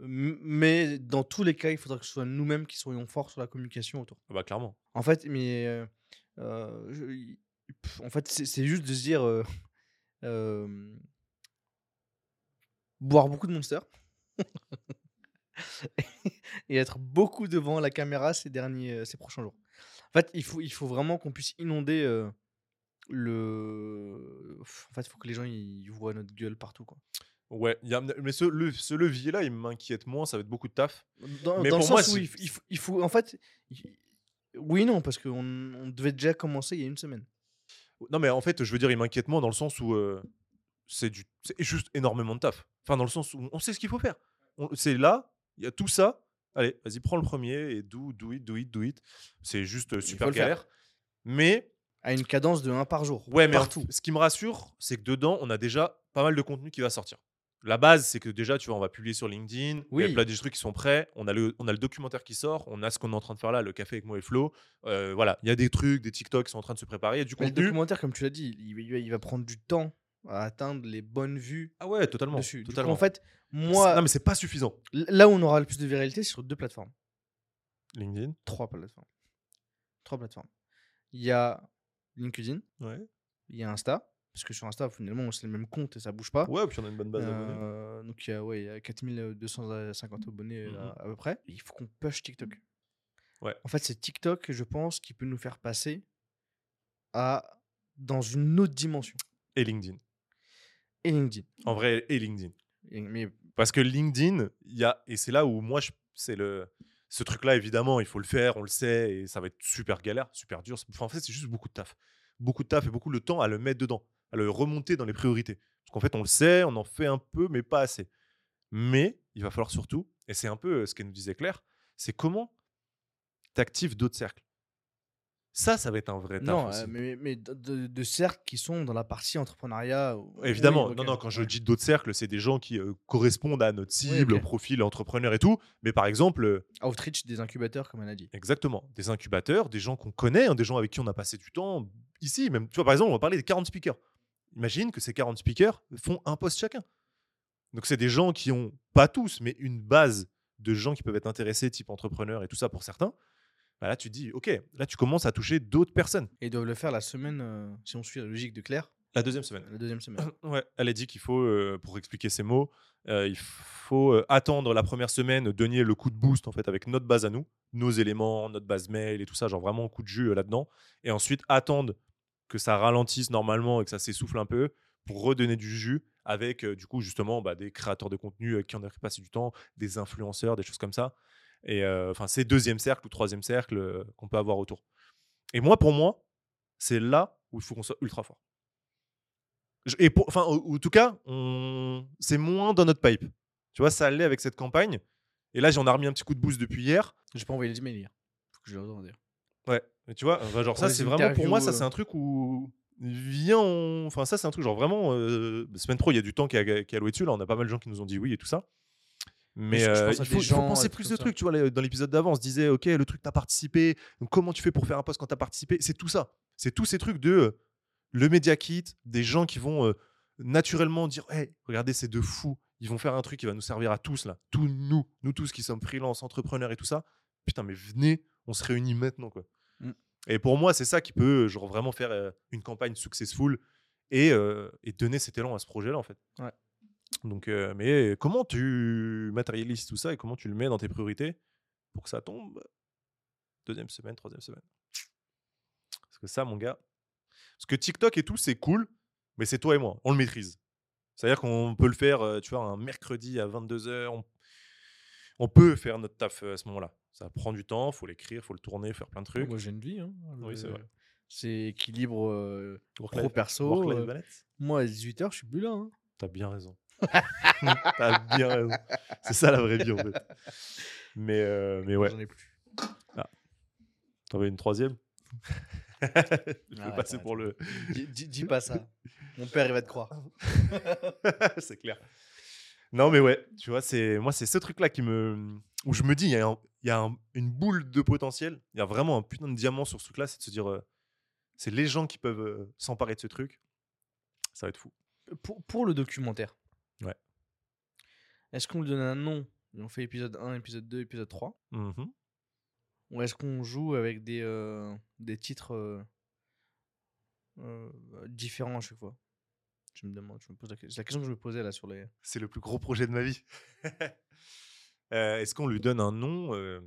Mais dans tous les cas, il faudra que ce soit nous-mêmes qui soyons forts sur la communication autour. Bah, clairement. En fait, mais je- y- pff, en fait, c'est juste de se dire boire beaucoup de Monster et être beaucoup devant la caméra ces derniers, ces prochains jours. En fait, il faut, il faut vraiment qu'on puisse inonder euh, le. En fait, il faut que les gens ils voient notre gueule partout, quoi. Ouais, il y a- mais ce, le- ce levier-là, il m'inquiète moins, ça va être beaucoup de taf. Dans, Mais dans le pour moi, sens où il, faut, il faut- en fait, il- oui, non, parce qu'on on devait déjà commencer il y a une semaine. Non, mais en fait, je veux dire, il m'inquiète moins dans le sens où euh, c'est du, c'est juste énormément de taf. Enfin, dans le sens où on sait ce qu'il faut faire. On- C'est là, il y a tout ça. Allez, vas-y, prends le premier et do, do it, do it, do it. C'est juste euh, super galère. Mais, À une cadence de 1 par jour. ouais, mais en- partout. ce qui me rassure, c'est que dedans, on a déjà pas mal de contenu qui va sortir. La base, c'est que déjà, tu vois, on va publier sur LinkedIn. Il y Oui. a plein de trucs qui sont prêts. On a, le, on a le documentaire qui sort. On a ce qu'on est en train de faire là, le café avec moi et Flo. Euh, voilà, il y a des trucs, des TikTok qui sont en train de se préparer. Du Mais le documentaire, comme tu l'as dit, il, il va- prendre du temps à atteindre les bonnes vues Ah ouais, totalement. dessus. Coup, totalement. en fait, moi, non, mais c'est pas suffisant. là où on aura le plus de viralité, c'est sur deux plateformes. LinkedIn. Trois plateformes. Trois plateformes. Il y a LinkedIn, Ouais. il y a Insta, parce que sur Insta, finalement, c'est le même compte et ça bouge pas. Ouais, puis on a une bonne base d'abonnés. Euh, donc il y a, ouais, il y a 4250 abonnés euh, Mhm. à, à peu près. Et il faut qu'on push TikTok. Ouais. En fait, c'est TikTok, je pense, qui peut nous faire passer à dans une autre dimension. Et LinkedIn. Et LinkedIn. En vrai, et LinkedIn. Et- mais Parce que LinkedIn, il y a. Et c'est là où moi, c'est le. Ce truc-là, évidemment, il faut le faire, on le sait, et ça va être super galère, super dur. Enfin, en fait, c'est juste beaucoup de taf. Beaucoup de taf et beaucoup de temps à le mettre dedans. À le remonter dans les priorités. Parce qu'en fait, on le sait, on en fait un peu, mais pas assez. Mais il va falloir surtout, et c'est un peu ce qu'elle nous disait Claire, c'est comment tu actives d'autres cercles. Ça, ça va être un vrai taf Non, aussi. euh, mais, mais de, cercles qui sont dans la partie entrepreneuriat. Évidemment, oui, non, non, quand je dis d'autres cercles, c'est des gens qui euh, correspondent à notre cible, au profil entrepreneur et tout. Mais par exemple, euh, Outreach des incubateurs, comme elle a dit. exactement, des incubateurs, des gens qu'on connaît, hein, des gens avec qui on a passé du temps ici. Même, tu vois, par exemple, on va parler des 40 speakers. Imagine que ces 40 speakers font un poste chacun. Donc, c'est des gens qui ont, pas tous, mais une base de gens qui peuvent être intéressés, type entrepreneur et tout ça pour certains. Bah là, tu te dis, OK, là, tu commences à toucher d'autres personnes. Et ils doivent le faire la semaine, euh, si on suit la logique de Claire, La deuxième semaine. la deuxième semaine. Ouais, elle a dit qu'il faut, euh, pour expliquer ces mots, euh, il faut attendre la première semaine, donner le coup de boost en fait avec notre base à nous, nos éléments, notre base mail et tout ça, genre vraiment un coup de jus là-dedans, et ensuite attendre que ça ralentisse normalement et que ça s'essouffle un peu pour redonner du jus avec euh, du coup justement bah, des créateurs de contenu euh, qui en ont passé du temps, des influenceurs, des choses comme ça. Et euh, enfin, c'est deuxième cercle ou troisième cercle qu'on peut avoir autour. Et moi, pour moi, c'est là où il faut qu'on soit ultra fort. Je- Et enfin, en tout cas, c'est moins dans notre pipe. Tu vois, ça allait avec cette campagne. Et là, j'en ai remis un petit coup de boost depuis hier. J'ai pas envoyé les emails hier. Faut que je le redemande dire. Ouais. Mais tu vois, genre ça, c'est vraiment pour moi, ça, c'est un truc où viens, on- enfin ça, c'est un truc genre vraiment. euh, Semaine pro, il y a du temps qui a alloué dessus. Là, on a pas mal de gens qui nous ont dit oui et tout ça. Mais euh, il faut, faut penser des plus de trucs. Tu vois, dans l'épisode d'avant, on se disait, ok, le truc t'as participé. Donc comment tu fais pour faire un post quand t'as participé? C'est tout ça. C'est tous ces trucs de euh, le media kit, des gens qui vont euh, naturellement dire, hey, regardez ces deux fous. Ils vont faire un truc qui va nous servir à tous là, tous nous, nous tous qui sommes freelance, entrepreneurs et tout ça. Putain, mais venez, on se réunit maintenant quoi. Mm. Et pour moi, c'est ça qui peut genre vraiment faire euh, une campagne successful et, euh, et donner cet élan à ce projet-là en fait. Ouais. Donc, euh, mais comment tu matérialises tout ça et comment tu le mets dans tes priorités pour que ça tombe deuxième semaine, troisième semaine? Parce que ça, mon gars, parce que TikTok et tout, c'est cool, mais c'est toi et moi, on le maîtrise. C'est-à-dire qu'on peut le faire, tu vois, un mercredi à 22h. On, on peut faire notre taf à ce moment-là. Ça prend du temps, faut l'écrire, faut le tourner, faire plein de trucs. Moi, j'ai une vie. hein. Oui, c'est Le- vrai. C'est équilibre euh, pro-perso. euh, balance. moi, à 18h, je suis plus là. hein. T'as bien raison. T'as bien raison. C'est ça la vraie vie en fait. Mais, euh, mais ouais. J'en ai plus. T'en veux une troisième? Je vais Arrête, passer arrête. pour le. Dis, dis- dis pas ça. Mon père, il va te croire. c'est clair. Non, mais ouais, tu vois, c'est moi, c'est ce truc-là qui me. où je me dis, il y a, un- il y a un- une boule de potentiel, il y a vraiment un putain de diamant sur ce truc-là, c'est de se dire, euh, c'est les gens qui peuvent euh, s'emparer de ce truc. Ça va être fou. Pour, pour le documentaire. Ouais. Est-ce qu'on lui donne un nom? Et on fait épisode 1, épisode 2, épisode 3 Mhm. Ou est-ce qu'on joue avec des, euh, des titres euh, euh, différents à chaque fois? Je me demande, je me pose la, la question que je me posais là sur les. C'est le plus gros projet de ma vie. Euh, Est-ce qu'on lui donne un nom euh,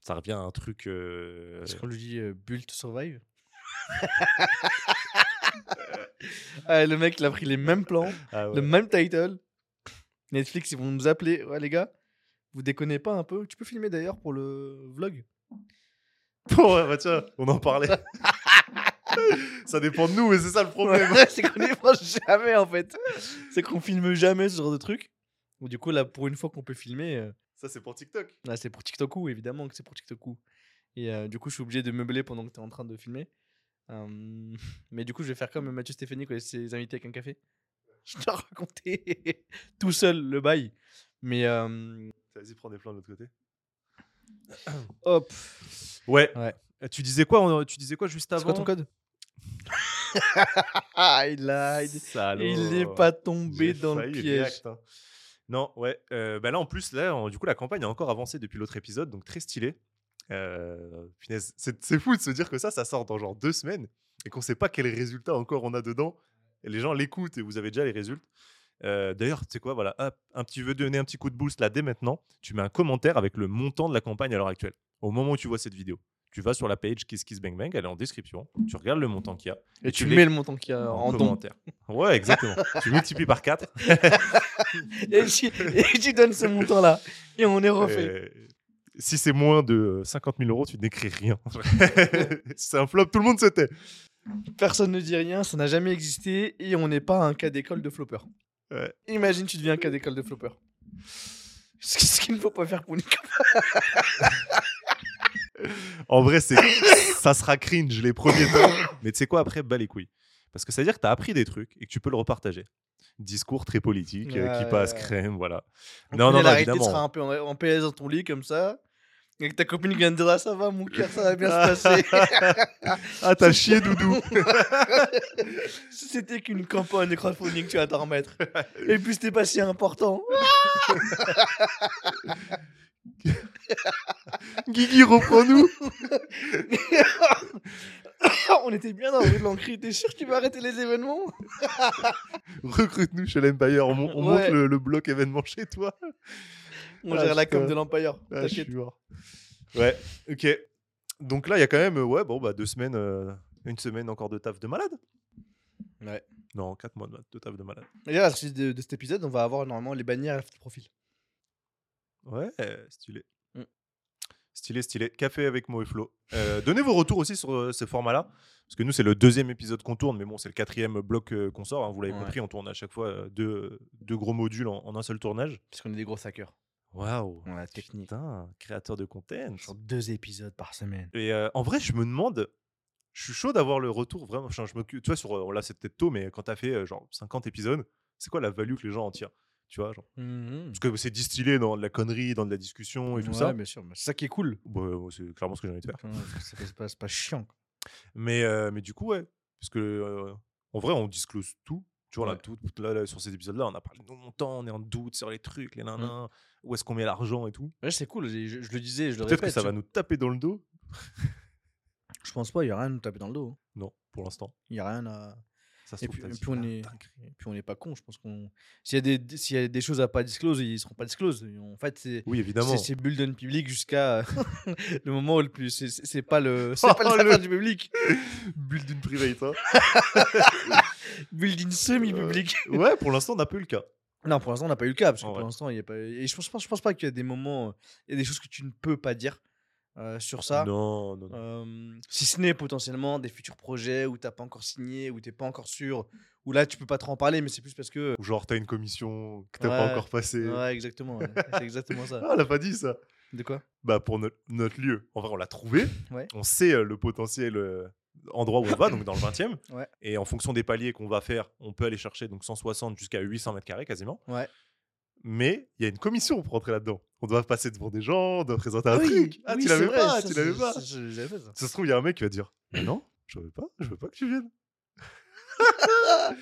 Ça revient à un truc. euh, Est-ce qu'on lui dit euh, to Survive? Ah, Le mec, il a pris les mêmes plans, ah ouais. le même title. Netflix, ils vont nous appeler. Ouais, les gars, vous déconnez pas un peu? Tu peux filmer d'ailleurs pour le vlog? Ouais, bah tiens, on en parlait. ça dépend de nous, mais c'est ça le problème. Ouais, c'est qu'on n'y pense jamais en fait. C'est qu'on filme jamais ce genre de truc. Du coup, là, pour une fois qu'on peut filmer, euh, Ça, c'est pour TikTok. là, c'est pour TikTok, évidemment que c'est pour TikTok. Et euh, du coup, je suis obligé de meubler pendant que tu es en train de filmer. Euh, mais du coup, je vais faire comme Mathieu Stéphanie quand il s'est invité avec un café. Je dois raconter tout seul le bail. Mais euh, Vas-y, prends des plans de l'autre côté. hop. Ouais. Ouais. Euh, Tu disais quoi on- Tu disais quoi juste C'est avant quoi ton code? Ah, il a. Il Salaud. il est pas tombé J'ai dans le failli piège. react, hein. Non, ouais. bah là, en plus, là, du coup, la campagne a encore avancé depuis l'autre épisode, donc très stylé. C'est fou de se dire que ça, ça sort dans genre deux semaines et qu'on sait pas quel résultat encore on a dedans. Les gens l'écoutent et vous avez déjà les résultats. D'ailleurs, tu sais quoi, voilà, hop, un petit veux donner un petit coup de boost là dès maintenant. Tu mets un commentaire avec le montant de la campagne à l'heure actuelle. Au moment où tu vois cette vidéo, tu vas sur la page Kiss Kiss Bang Bang, elle est en description. Tu regardes le montant qu'il y a Et tu tu mets le montant qu'il y a en, en don. commentaire. Ouais, exactement. tu multiplies par 4 Et tu, et tu donnes ce montant-là. Et on est refait. Euh, si c'est moins de 50 000 euros, tu n'écris rien. c'est un flop, tout le monde se tait. Personne ne dit rien, ça n'a jamais existé et on n'est pas un cas d'école de flopper. Ouais. Imagine, tu deviens un cas d'école de flopper. Ce ce qu'il ne faut pas faire pour une En vrai, c'est ça sera cringe les premiers temps. Mais tu sais quoi, après, bas les couilles. Parce que ça veut dire que tu as appris des trucs et que tu peux le repartager. Discours très politique euh, qui passe crème, voilà. On non, non, non, évidemment. seras un peu en, PS dans ton lit comme ça. Et que ta copine vient de dire ah, ça va mon cœur, ça va bien se passer. Ah, t'as chié, Doudou. Si C'était qu'une campagne de crowdfunding, tu vas t'en remettre. Et puis c'était pas si important. Guigui, reprends-nous. On était bien dans la rue de l'Ancry, t'es sûr que tu vas arrêter les événements? Recrute-nous chez l'Empire. On, mon- on Ouais. monte le, le bloc événement chez toi. On Ah, gère la com de l'Empire. Ah. Ouais, ok. Donc là, il y a quand même, ouais, bon, bah, deux semaines, euh, une semaine encore de taf de malade. Ouais. Non, quatre mois de, de taf de malade. D'ailleurs, à la suite de, de cet épisode, on va avoir normalement les bannières et le profil. Ouais, stylé. Mm. Stylé, stylé. Café avec Mo et Flo. Euh, donnez vos retours aussi sur euh, ce format-là. Parce que nous, c'est le deuxième épisode qu'on tourne, mais bon, c'est le quatrième bloc euh, qu'on sort. hein, vous l'avez Ouais. compris, on tourne à chaque fois euh, deux, deux gros modules en, en un seul tournage. Parce qu'on est des gros hackers. Waouh! Ouais, technique. Putain, créateur de content. Sur deux épisodes par semaine. Et euh, en vrai, je me demande, je suis chaud d'avoir le retour vraiment. Enfin, je me, tu vois, sur, euh, là, c'est peut-être tôt, mais quand t'as fait euh, genre 50 épisodes, c'est quoi la value que les gens en tirent? Tu vois, genre. Mhm. Parce que c'est distillé dans de la connerie, dans de la discussion et tout Ouais, ça. bien sûr. mais C'est ça qui est cool. Bah, c'est clairement ce que j'ai envie de faire. C'est pas, pas- chiant. Mais, euh, mais du coup, ouais. Parce que, euh, en vrai, on disclose tout. Tu vois, là, tout, là, là, sur ces épisodes-là, on a parlé de montants, on est en doute sur les trucs, les nanas, où est-ce qu'on met l'argent et tout. Ouais, c'est cool. Je, je le disais, je le Peut-être répète. que ça tu va nous taper dans le dos. Je pense pas, il y a rien à nous taper dans le dos. hein. Non, pour l'instant. Il y a rien à. Ça se Et puis, et on est, et puis on n'est pas con. Je pense qu'on. S'il y a des s'il y a des choses à pas disclose, ils seront pas disclose. En fait, c'est Oui, évidemment. c'est d'un public jusqu'à le moment où le plus. c'est- pas le. C'est pas Oh, le le- affaire du public. Bulle d'une private. hein. Bulle d'une semi-public. ouais, pour l'instant, on n'a pas eu le cas. Non, pour l'instant, on n'a pas eu le cas. Parce que pour l'instant, il y a pas. Et je pense, je pense, je pense pas qu'il y a des moments. euh, Il y a des choses que tu ne peux pas dire euh, sur ça. Non, non, non. Euh, si ce n'est potentiellement des futurs projets où t'as pas encore signé, où t'es pas encore sûr, où là tu peux pas trop en parler, mais c'est plus parce que. Ou genre, t'as une commission que t'as pas Ouais. encore passée. Ouais, exactement. ouais. C'est exactement ça. Ah, on l'a pas dit ça. De quoi? Bah, pour notre, notre lieu. En vrai, on l'a trouvé. Ouais. On sait euh, le potentiel euh, endroit où on va, donc dans le 20e. Ouais. Et en fonction des paliers qu'on va faire, on peut aller chercher donc 160 jusqu'à 800 mètres carrés quasiment. Ouais. Mais il y a une commission pour rentrer là-dedans. On doit passer devant des gens, on doit présenter un oui, truc. Ah, oui, tu l'avais pas, ça, tu l'avais pas. ça, je- j'avais fait ça. Ça se trouve, il y a un mec qui va dire Mais non, je veux pas, je veux pas que tu viennes.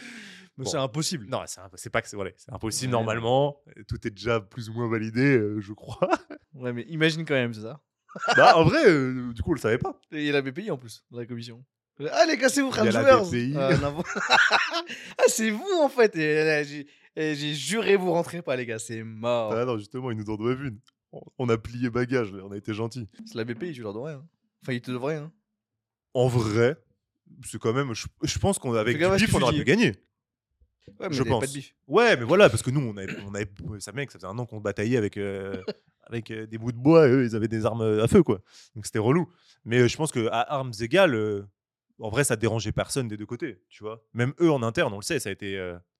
Bon. c'est impossible. Non, c'est pas que c'est voilà, impossible Ouais. normalement. Tout est déjà plus ou moins validé, euh, je crois. Ouais, mais imagine quand même, c'est ça. bah, en vrai, euh, du coup, on le savait pas. Et il y a la BPI en plus, dans la commission. Ah les gars, c'est vous, la Joueurs. Ah, ah, c'est vous en fait Et là, et j'ai juré, vous rentrez pas, les gars, c'est mort. Ah non, justement, ils nous en doivent une. On- a plié bagage, on a été gentils. C'est la BPI, tu leur dois rien. Enfin, ils te devraient. Hein. En vrai, c'est quand même. Je, je pense qu'on avec à du bif, que on aurait pu gagner. Ouais, mais Je avaient pas pense. de bif. Ouais, mais voilà, parce que nous, on avait, on avait ça mec, ça faisait un an qu'on bataillait avec, euh, avec euh, des bouts de bois, et eux, ils avaient des armes euh, à feu, quoi. Donc c'était relou. Mais euh, je pense qu'à armes égales, en vrai, ça dérangeait personne des deux côtés, tu vois. Même eux en interne, on le sait, ça a été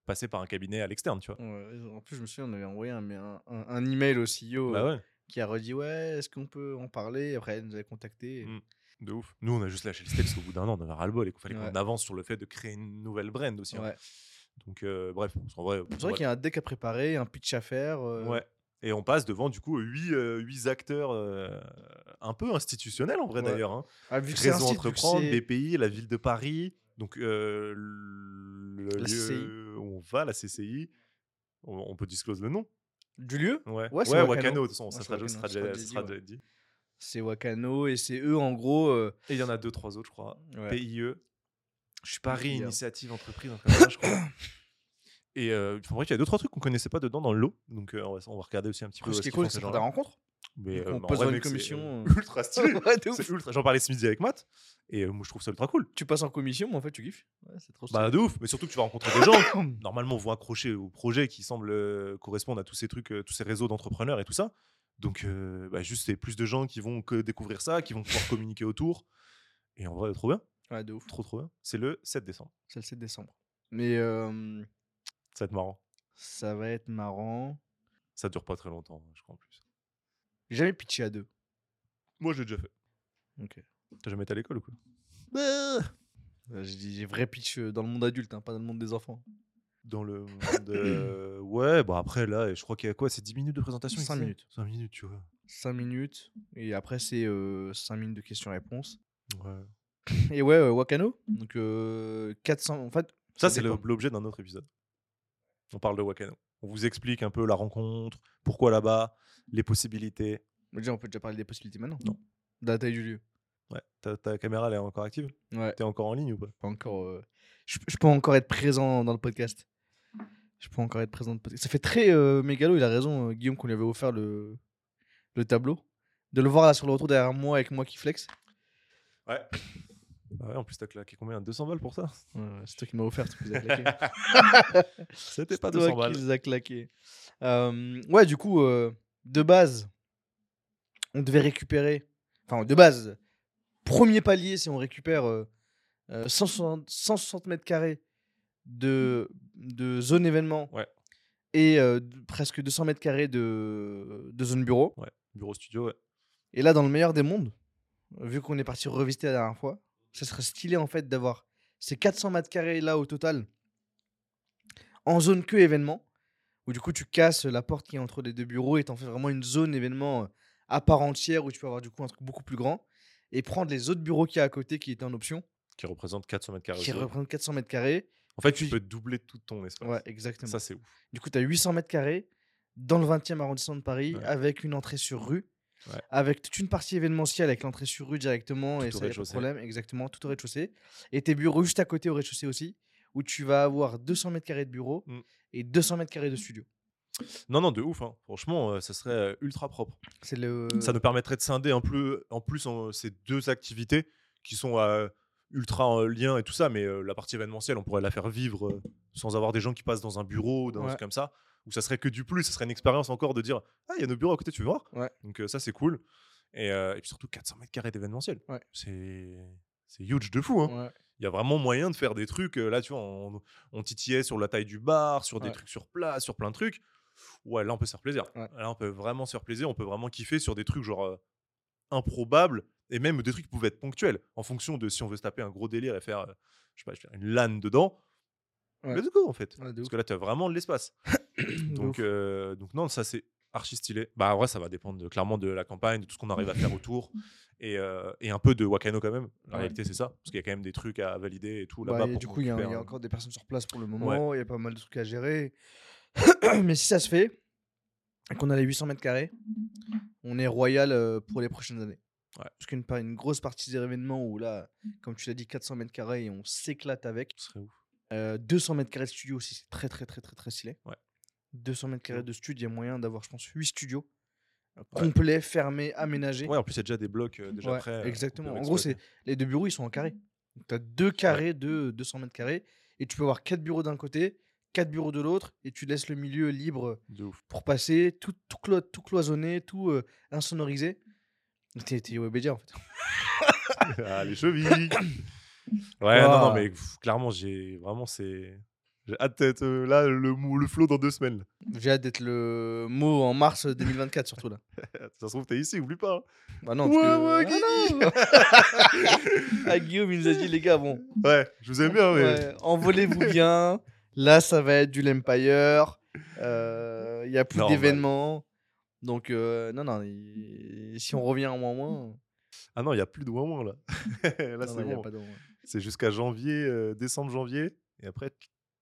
passé par un cabinet à l'externe, tu vois. Ouais, en plus, je me souviens, on avait envoyé un, un, un- email au CEO Bah ouais, qui a redit Ouais, est-ce qu'on peut en parler? Après, elle nous avait contacté. Mm. de ouf. Nous, on a juste lâché le steak parce qu'au bout d'un an, on avait ras-le-bol et qu'il fallait Ouais. qu'on avance sur le fait de créer une nouvelle brand aussi. hein. Donc, euh, bref, en vrai. C'est vrai qu'il y a un deck à préparer, un pitch à faire. euh, Ouais. Et on passe devant, du coup, huit, euh, huit acteurs euh, un peu institutionnels, en vrai, Ouais. d'ailleurs. hein. ah, Réseau Entreprendre, BPI, la ville de Paris, donc euh, le La lieu CCI. où on va, la CCI. On, on peut disclose le nom Du lieu? Ouais, Ouais, Wakano. De toute façon, ça c'est sera, Wakano, sera dit, déjà dit. C'est Wakano et c'est eux, en gros. euh, Et il y en a deux, trois autres, je crois. ouais. PIE, Je suis Paris PIE. Initiative Entreprise, un comme ça, je crois. Et euh, en vrai, il y a deux, trois trucs qu'on connaissait pas dedans dans le lot. Donc, on, va, on va regarder aussi un petit peu. Ce qui est cool, c'est des rencontres. Mais on bah, en pose une commission, ultra stylé. C'est ultra. J'en parlais ce midi avec Matt. Et euh, moi, je trouve ça ultra cool. Tu passes en commission, mais en fait, tu kiffes. Ouais, c'est trop stylé. Bah, de ouf. Mais surtout que tu vas rencontrer des gens. Normalement, vont accrocher au projet qui semble euh, correspondre à tous ces trucs, euh, tous ces réseaux d'entrepreneurs et tout ça. Donc, euh, bah, juste, c'est plus de gens qui vont que découvrir ça, qui vont pouvoir communiquer autour. Et en vrai, trop bien. Ouais, de ouf. Trop, trop bien. C'est le 7 décembre. C'est le 7 décembre. Mais euh, Ça va être marrant. ça va être marrant. Ça dure pas très longtemps, je crois en plus. J'ai jamais pitché à deux. Moi, je l'ai déjà fait. Ok. T'as jamais été à l'école ou quoi? Euh, J'ai dit j'ai vrai pitch euh, dans le monde adulte, hein, pas dans le monde des enfants. Dans le monde. euh, Ouais, bon après, là, je crois qu'il y a quoi C'est 10 minutes de présentation Cinq ici? minutes. 5 minutes, tu vois. 5 minutes. Et après, c'est 5 minutes de questions-réponses. Ouais. Et ouais, euh, Wakano. Donc euh, 400. En fait, Ça, Ça c'est l'objet d'un autre épisode. On parle de Wakano. On vous explique un peu la rencontre, pourquoi là-bas, les possibilités. mais déjà, on peut déjà parler des possibilités maintenant. Non. De la taille du lieu. Ouais. Ta, ta caméra, elle est encore active? Ouais. T'es encore en ligne ou pas? Pas encore. euh, Je, je peux encore être présent dans le podcast. Je peux encore être présent dans le podcast. Ça fait très euh, mégalo, il a raison, euh, Guillaume, qu'on lui avait offert le, le tableau. De le voir là sur le retour derrière moi avec moi qui flex. Ouais. Bah ouais, en plus, t'as claqué combien? 200 balles pour ça? Ouais, c'est toi qui m'as offert, as claqués. C'était pas C'est 200 toi balles. qui les as claqués. Euh, ouais, du coup, euh, de base, on devait récupérer. Enfin, de base, premier palier, si on récupère euh, euh, 160, 160 mètres carrés de, de zone événement Ouais. et presque 200 mètres carrés de, de zone bureau. Ouais, bureau studio, ouais. Et là, dans le meilleur des mondes, vu qu'on est parti revisiter la dernière fois, ça serait stylé en fait d'avoir ces 400 mètres carrés là au total en zone que événement, où du coup tu casses la porte qui est entre les deux bureaux et t'en fais vraiment une zone événement euh, à part entière où tu peux avoir du coup un truc beaucoup plus grand et prendre les autres bureaux qu'il y a à côté qui étaient en option, Qui représente 400 mètres carrés. qui représentent 400 mètres carrés. En fait, tu puis- peux doubler tout ton espace. Ouais, exactement. Ça, c'est ouf. Du coup, tu as 800 mètres carrés dans le 20e arrondissement de Paris Ouais. avec une entrée sur rue. Ouais. Avec toute une partie événementielle avec l'entrée sur rue directement Tout et ça y a pas de problème, exactement, tout au rez-de-chaussée. Et tes bureaux juste à côté au rez-de-chaussée aussi, où tu vas avoir 200 mètres carrés de bureaux Mm. et 200 mètres carrés de studio. Non, non, de ouf. hein. Franchement, euh, ça serait euh, ultra propre. Le. Ça nous permettrait de scinder un peu, en plus en- ces deux activités qui sont euh, ultra en lien et tout ça, mais euh, la partie événementielle, on pourrait la faire vivre euh, sans avoir des gens qui passent dans un bureau, dans un Ouais. truc comme ça, où ça serait que du plus, ça serait une expérience encore de dire Ah, il y a nos bureaux à côté, tu veux voir? Ouais. Donc euh, ça, c'est cool. Et, euh, et puis surtout 400 mètres carrés d'événementiel. Ouais. C'est huge de fou. Hein. Ouais. Il y a vraiment moyen de faire des trucs. euh, Là, tu vois, on, on titillait sur la taille du bar, sur des Ouais. trucs sur place, sur plein de trucs. Ouais, là, on peut se faire plaisir. Ouais. Là, on peut vraiment se faire plaisir. On peut vraiment kiffer sur des trucs genre euh, improbables et même des trucs qui pouvaient être ponctuels en fonction de si on veut se taper un gros délire et faire, euh, je sais pas, une LAN dedans. Ouais. Let's go, en fait. Parce que là, tu as vraiment de l'espace. Donc, euh, donc, non, ça, c'est archi stylé. Bah, en vrai, ça va dépendre de- clairement de la campagne, de tout ce qu'on arrive à faire autour. Et, euh, et un peu de Wakano quand même. La Ouais. réalité, c'est ça. Parce qu'il y a quand même des trucs à valider et tout Bah, là-bas. pour du coup, il y, a- y encore des personnes sur place pour le moment. Il y a pas mal de trucs à gérer. Mais si ça se fait, et qu'on a les 800 mètres carrés, on est royal euh, pour les prochaines années. Ouais. Parce qu'une une grosse partie des événements où là, comme tu l'as dit, 400 mètres carrés et on s'éclate avec. Ce serait ouf. Euh, 200 mètres carrés de studio aussi, c'est très très très très très stylé. Ouais. 200 mètres carrés de studio, il y a moyen d'avoir, je pense, 8 studios Ouais. complets, fermés, aménagés. Ouais, en plus, il y a déjà des blocs euh, déjà Ouais, prêts. euh, exactement. En gros, les deux bureaux, ils sont en carré. Tu as deux carrés de 200 mètres carrés et tu peux avoir quatre bureaux d'un côté, quatre bureaux de l'autre et tu laisses le milieu libre pour passer, tout, tout, clo- tout cloisonné, tout euh, insonorisé. T'es Webedia en fait. ah, les chevilles. Ouais, non, non, mais pff, clairement, j'ai vraiment, c'est. J'ai hâte d'être euh, là, le, le flow dans deux semaines. J'ai hâte d'être le mot en mars 2024 surtout là. Ça se trouve, t'es ici, oublie pas. hein. Bah non, Ouais, parce ouais, que... Ah non Ah, Guillaume, il nous a dit les gars, bon, Ouais, je vous aime bien, mais. ouais, envolez-vous bien. Là, ça va être du L'Empire. Euh, Il y a plus Normal. d'événements. Donc, euh, non, non, il- si on revient en moins moins. Ah non, il n'y a plus de moins là. là, non, c'est non, il y a bon. pas de moins. C'est jusqu'à janvier, euh, décembre, janvier. Et après,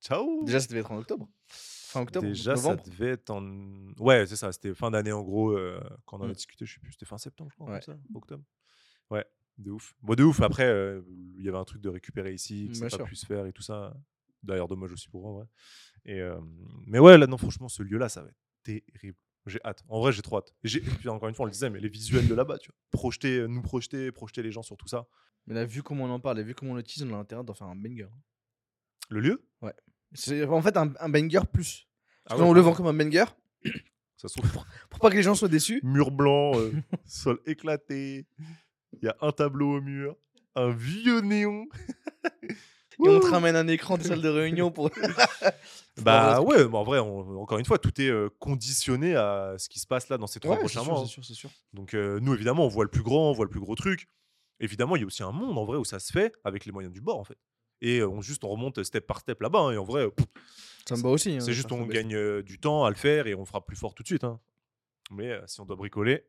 ciao. Déjà, ça devait être en octobre. Fin octobre, Déjà, novembre. ça devait être en. Ouais, c'est ça. C'était fin d'année en gros. euh, quand on en a Mm. discuté, je sais plus. C'était fin septembre, je crois. Ouais. Comme ça, octobre. Ouais, de ouf. Bon, de ouf. Après, euh, il y avait un truc de récupérer ici, que ça n'a pas pu se faire et tout ça. D'ailleurs, dommage aussi pour moi. Ouais. Et, euh, Mais ouais, là, non, franchement, ce lieu-là, ça va être terrible. J'ai hâte. En vrai, j'ai trop hâte. Et, j'ai- puis, encore une fois, on le disait, mais les visuels de là-bas, tu vois. Projeter, nous projeter, projeter les gens sur tout ça. Mais là, vu comment on en parle et vu comment on le tease, on a intérêt d'en faire un banger. Le lieu? C'est en fait un, un banger plus. Ah ouais, qu'on le vend comme un banger Ça se trouve, pour pas que les gens soient déçus. mur blanc, euh, sol éclaté. Il y a un tableau au mur. un vieux néon. Et on te ramène un écran de salle de réunion pour. Bah ouais, mais en vrai, on- encore une fois, tout est euh, conditionné à ce qui se passe là dans ces trois Ouais, prochains mois. hein. c'est sûr, c'est sûr. Donc euh, nous, évidemment, on voit le plus grand, on voit le plus gros truc. Évidemment, il y a aussi un monde en vrai où ça se fait avec les moyens du bord en fait. Et on juste on remonte step par step là-bas. hein, et en vrai, pff, Ça me va aussi. hein, c'est de juste on gagne euh, du temps à le faire et on fera plus fort tout de suite. hein. Mais euh, si on doit bricoler,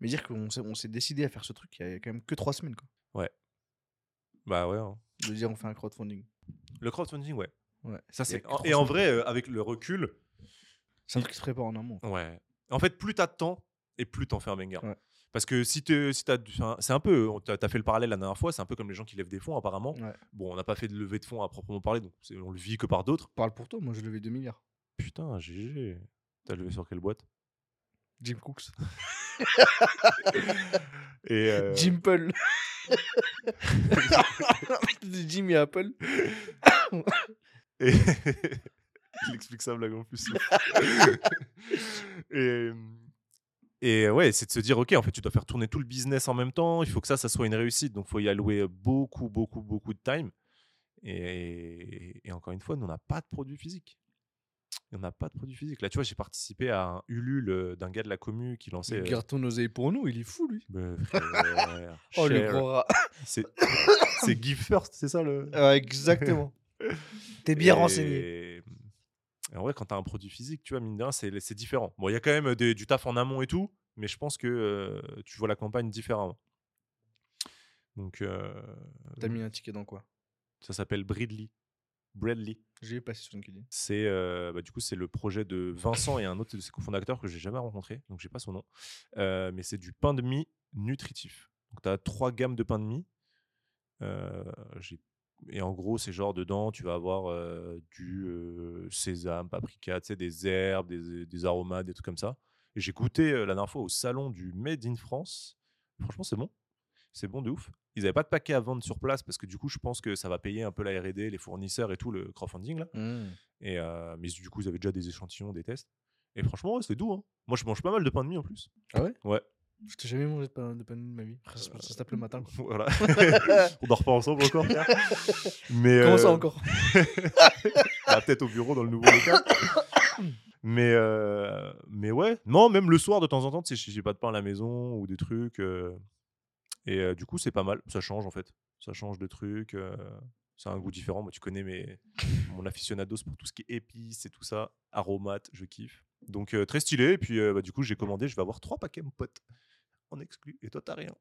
Mais dire qu'on s'est, décidé à faire ce truc il y a quand même que trois semaines. Quoi. bah ouais. hein. De dire on fait un crowdfunding. Le crowdfunding, ouais. Ouais. Ça c'est. Et en vrai, euh, avec le recul, C'est un truc qui se prépare en amont. Ouais. En fait, plus t'as de temps et plus t'en fais un banger. Ouais. Parce que si tu si c'est un peu, t'as as fait le parallèle la dernière fois, c'est un peu comme les gens qui lèvent des fonds apparemment. Ouais. Bon, on n'a pas fait de levée de fonds à proprement parler, donc on le vit que par d'autres. Parle pour toi, moi j'ai levé 2 milliards. Putain, GG. T'as levé sur quelle boîte? Jim Cooks. Et euh, Jim Paul. Jim et Apple. et- Il explique sa blague en plus. et, et ouais, c'est de se dire, ok, en fait, tu dois faire tourner tout le business en même temps. Il faut que ça, ça soit une réussite. Donc, il faut y allouer beaucoup, beaucoup, beaucoup de time. Et, et encore une fois, nous, on n'a pas de produit physique. On n'a pas de produit physique. Là, tu vois, j'ai participé à un Ulule euh, d'un gars de la commu qui lançait. Il euh, garde ton oseille pour nous, il est fou lui. frère, Oh le gros rat. C'est give first, c'est ça le. Ouais, exactement. T'es bien Et- renseigné. Et en vrai, quand tu as un produit physique, tu vois, mine de rien, c'est différent. Bon, il y a quand même des- du taf en amont et tout, mais je pense que euh, tu vois la campagne différemment. Donc, euh, T'as mis un ticket dans quoi? ça s'appelle Bridley. Bradley. J'ai passé sur LinkedIn. C'est euh, bah, du coup c'est le projet de Vincent et un autre de ses cofondateurs que j'ai jamais rencontré, donc j'ai pas son nom. Euh, mais c'est du pain de mie nutritif. Donc tu as trois gammes de pain de mie. Euh, j'ai- et en gros, c'est genre dedans, tu vas avoir euh, du euh, sésame, paprika, tu sais, des herbes, des, des aromates, des trucs comme ça. Et j'ai goûté euh, la dernière fois au salon du Made in France. Franchement, c'est bon. C'est bon de ouf. Ils n'avaient pas de paquet à vendre sur place parce que du coup, je pense que ça va payer un peu la R&D, les fournisseurs et tout, le crowdfunding là. Mmh. Et mais du coup, ils avaient déjà des échantillons, des tests. Et franchement, ouais, c'était doux. hein. Moi, je mange pas mal de pain de mie en plus. Ah ouais? Ouais. Je t'ai jamais mangé de pain de pain ma vie. Ça, se tape le matin. quoi. Voilà. On dort pas ensemble encore. frère. Mais Comment ça euh, encore bah, peut-être au bureau dans le nouveau local. mais euh, mais ouais, non, même le soir de temps en temps, tu sais, si j'ai pas de pain à la maison ou des trucs. euh, et euh, du coup, c'est pas mal. Ça change en fait. Ça change de trucs. A un goût différent. Moi, tu connais mes, mon aficionados pour tout ce qui est épices et tout ça. Aromates, je kiffe. Donc euh, très stylé. Et puis euh, bah, du coup, j'ai commandé. Je vais avoir trois paquets, mon pote. En exclu. Et toi, t'as rien.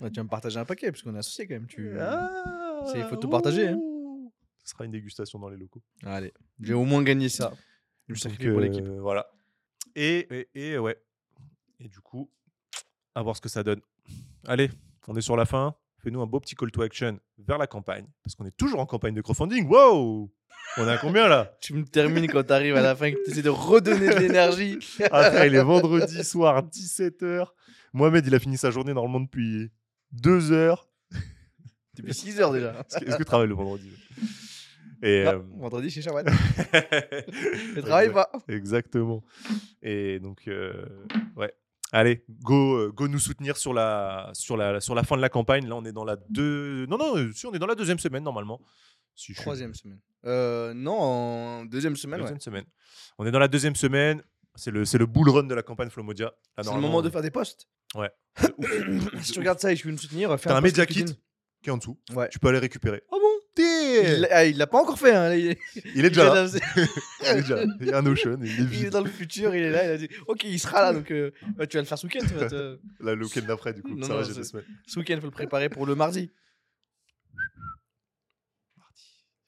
Ouais, Tu vas me partager un paquet parce qu'on est associés quand même. Tu... Ah, c'est- il faut tout partager, hein. Ce sera une dégustation dans les locaux. Allez, j'ai au moins gagné ça. Je me sacrifie pour l'équipe. euh, voilà. Et, et, et ouais. Et du coup, à voir ce que ça donne. Allez, on est sur la fin. Fais-nous un beau petit call to action vers la campagne. Parce qu'on est toujours en campagne de crowdfunding. Wow On est à combien là? Tu me termines quand t'arrives à la fin et que tu essaies de redonner de l'énergie. Après, il est vendredi soir, 17h. Mohamed, il a fini sa journée normalement depuis 2 heures. Depuis 6 heures déjà. Est-ce que, tu travailles le vendredi? Et, Non, euh, vendredi chez Shawan. Je travaille pas. Exactement. Et donc, euh, ouais. Allez, go, euh, go nous soutenir sur la, sur, la, sur la fin de la campagne. Là, on est dans la deux. Non, non, euh, si on est dans la deuxième semaine normalement. Si je suis- Troisième semaine. Euh, non, en deuxième semaine. ouais. Deuxième semaine. On est dans la deuxième semaine. C'est le, c'est le bull run de la campagne Flomodia. C'est le moment de faire des posts. Ouais. si tu regardes ça et tu veux me soutenir, fais un média LinkedIn. kit qui est en dessous. Ouais. Tu peux aller récupérer. Oh bon? Il l'a ah, il l'a pas encore fait. Hein. Il, est, Il est déjà là. il est déjà là. Il y a un ocean. Il est il est dans le futur, il est là. Il a dit Ok, il sera là. Donc, euh, bah, tu vas le faire ce week-end. te- Là, le week-end d'après, du coup. Non, ça non, va. Ce week-end, il faut le préparer pour le mardi.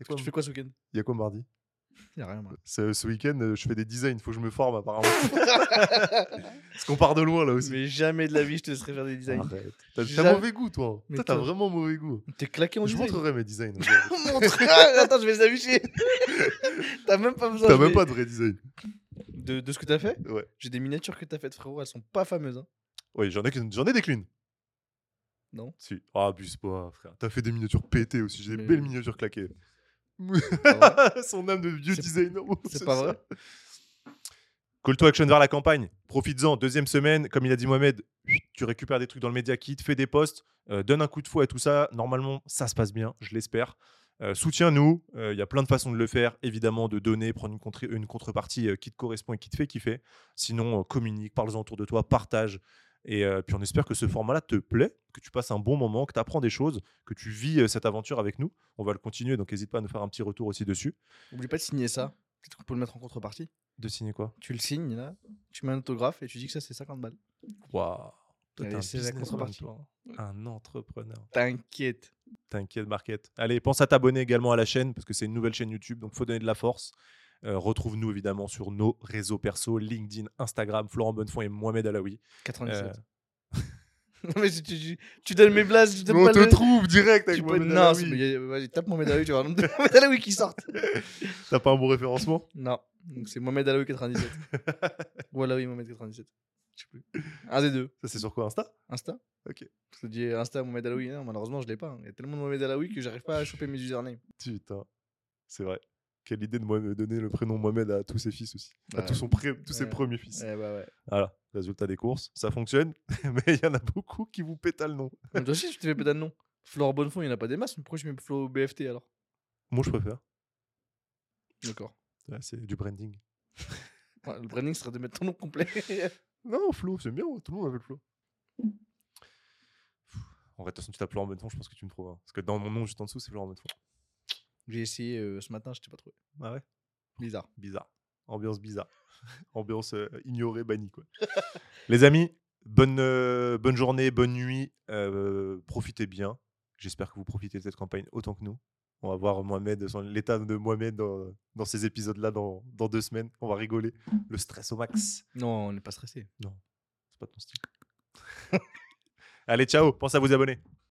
A quoi, Tu fais quoi ce week-end? Il y a quoi mardi? Il a rien, moi. Ce, ce week-end, euh, je fais des designs. Il faut que je me forme, apparemment. Parce qu'on part de loin, là aussi. Mais jamais de la vie, je te laisserai faire des designs. Arrête. T'as Jamais. mauvais goût, toi. Mais Toi, t'as vraiment mauvais goût. T'es claqué en Je design. montrerai mes designs. Montre- Ah, Attends, je vais les afficher. T'as même pas besoin T'as même vais- pas de vrai design. de, de ce que t'as fait Ouais. J'ai des miniatures que t'as faites, frérot. Elles sont pas fameuses. Hein. Oui, j'en ai, j'en ai des clean. Non. Si. Ah, abuse pas, frère. T'as fait des miniatures pétées aussi. J'ai des Mais- belles miniatures claquées. Pas Son âme de vieux designer. c'est pas vrai Call to action vers la campagne. Profites-en. Deuxième semaine, comme il a dit Mohamed, tu récupères des trucs dans le Media Kit, fais des posts, euh, donne un coup de fouet à tout ça. Normalement, ça se passe bien, je l'espère. Euh, Soutiens-nous. Euh, Il y a plein de façons de le faire. Évidemment, de donner, prendre une, contre- une contrepartie qui te correspond et qui te fait kiffer. Sinon, communique, parle-en autour de toi, partage. Et euh, puis, on espère que ce format-là te plaît, que tu passes un bon moment, que tu apprends des choses, que tu vis euh, cette aventure avec nous. On va le continuer, donc n'hésite pas à nous faire un petit retour aussi dessus. Oublie pas de signer ça. Peut-être qu'on peut le mettre en contrepartie. De signer quoi? Tu le signes là, tu mets un autographe et tu dis que ça c'est 50 balles. Waouh c'est la contrepartie. toi. Un entrepreneur. T'inquiète. T'inquiète, Market. Allez, pense à t'abonner également à la chaîne parce que c'est une nouvelle chaîne YouTube, donc faut donner de la force. Euh, Retrouve-nous évidemment sur nos réseaux perso LinkedIn, Instagram, Florent Bonnefond et Mohamed Alaoui. 97. Euh, non mais tu, tu, tu donnes mes blases, tu donnes pas le- trouve direct tu peux... Non, mais vas-y, tape Mohamed Alaoui, tu vas avoir le nombre de Mohamed Alaoui qui sortent. T'as pas un bon référencement? Non, donc c'est Mohamed Alaoui 97. Ou Alaoui Mohamed 97. Je sais plus. Un des deux. Ça, c'est sur quoi Insta? Insta Ok. Je te dis Insta Mohamed Alaoui. Non, malheureusement, je l'ai pas. hein. Il y a tellement de Mohamed Alaoui que j'arrive pas à choper mes usernames. Putain, c'est vrai. Quelle idée de moi me donner le prénom Mohamed à tous ses fils aussi. À Ouais. son pré- tous ses premiers fils. Ouais, bah. Voilà, résultat des courses, ça fonctionne, mais il y en a beaucoup qui vous pétalent le nom. Toi aussi, tu te fais péter de nom. Flore Bonnefond, il n'y en a pas des masses. Pourquoi je mets Flo BFT alors? Moi, je préfère. D'accord. C'est du branding. Le branding serait de mettre ton nom complet. Non, Flo, c'est bien, tout le monde appelle Flo. En vrai, de toute façon, tu tapes Florent Bonnefond, je pense que tu me trouves. hein. Parce que dans mon nom, juste en dessous, c'est Florent Bonnefond. J'ai essayé euh, ce matin, je t'ai pas trouvé. Ah ouais? Bizarre. Bizarre. Ambiance bizarre. Ambiance euh, ignorée, bannie, quoi. Les amis, bonne, euh, bonne journée, bonne nuit. profitez bien. J'espère que vous profitez de cette campagne autant que nous. On va voir Mohamed, l'état de Mohamed dans, dans ces épisodes-là dans, dans deux semaines. On va rigoler. Le stress au max. Non, on n'est pas stressé. C'est pas ton style. Allez, ciao. Pensez à vous abonner.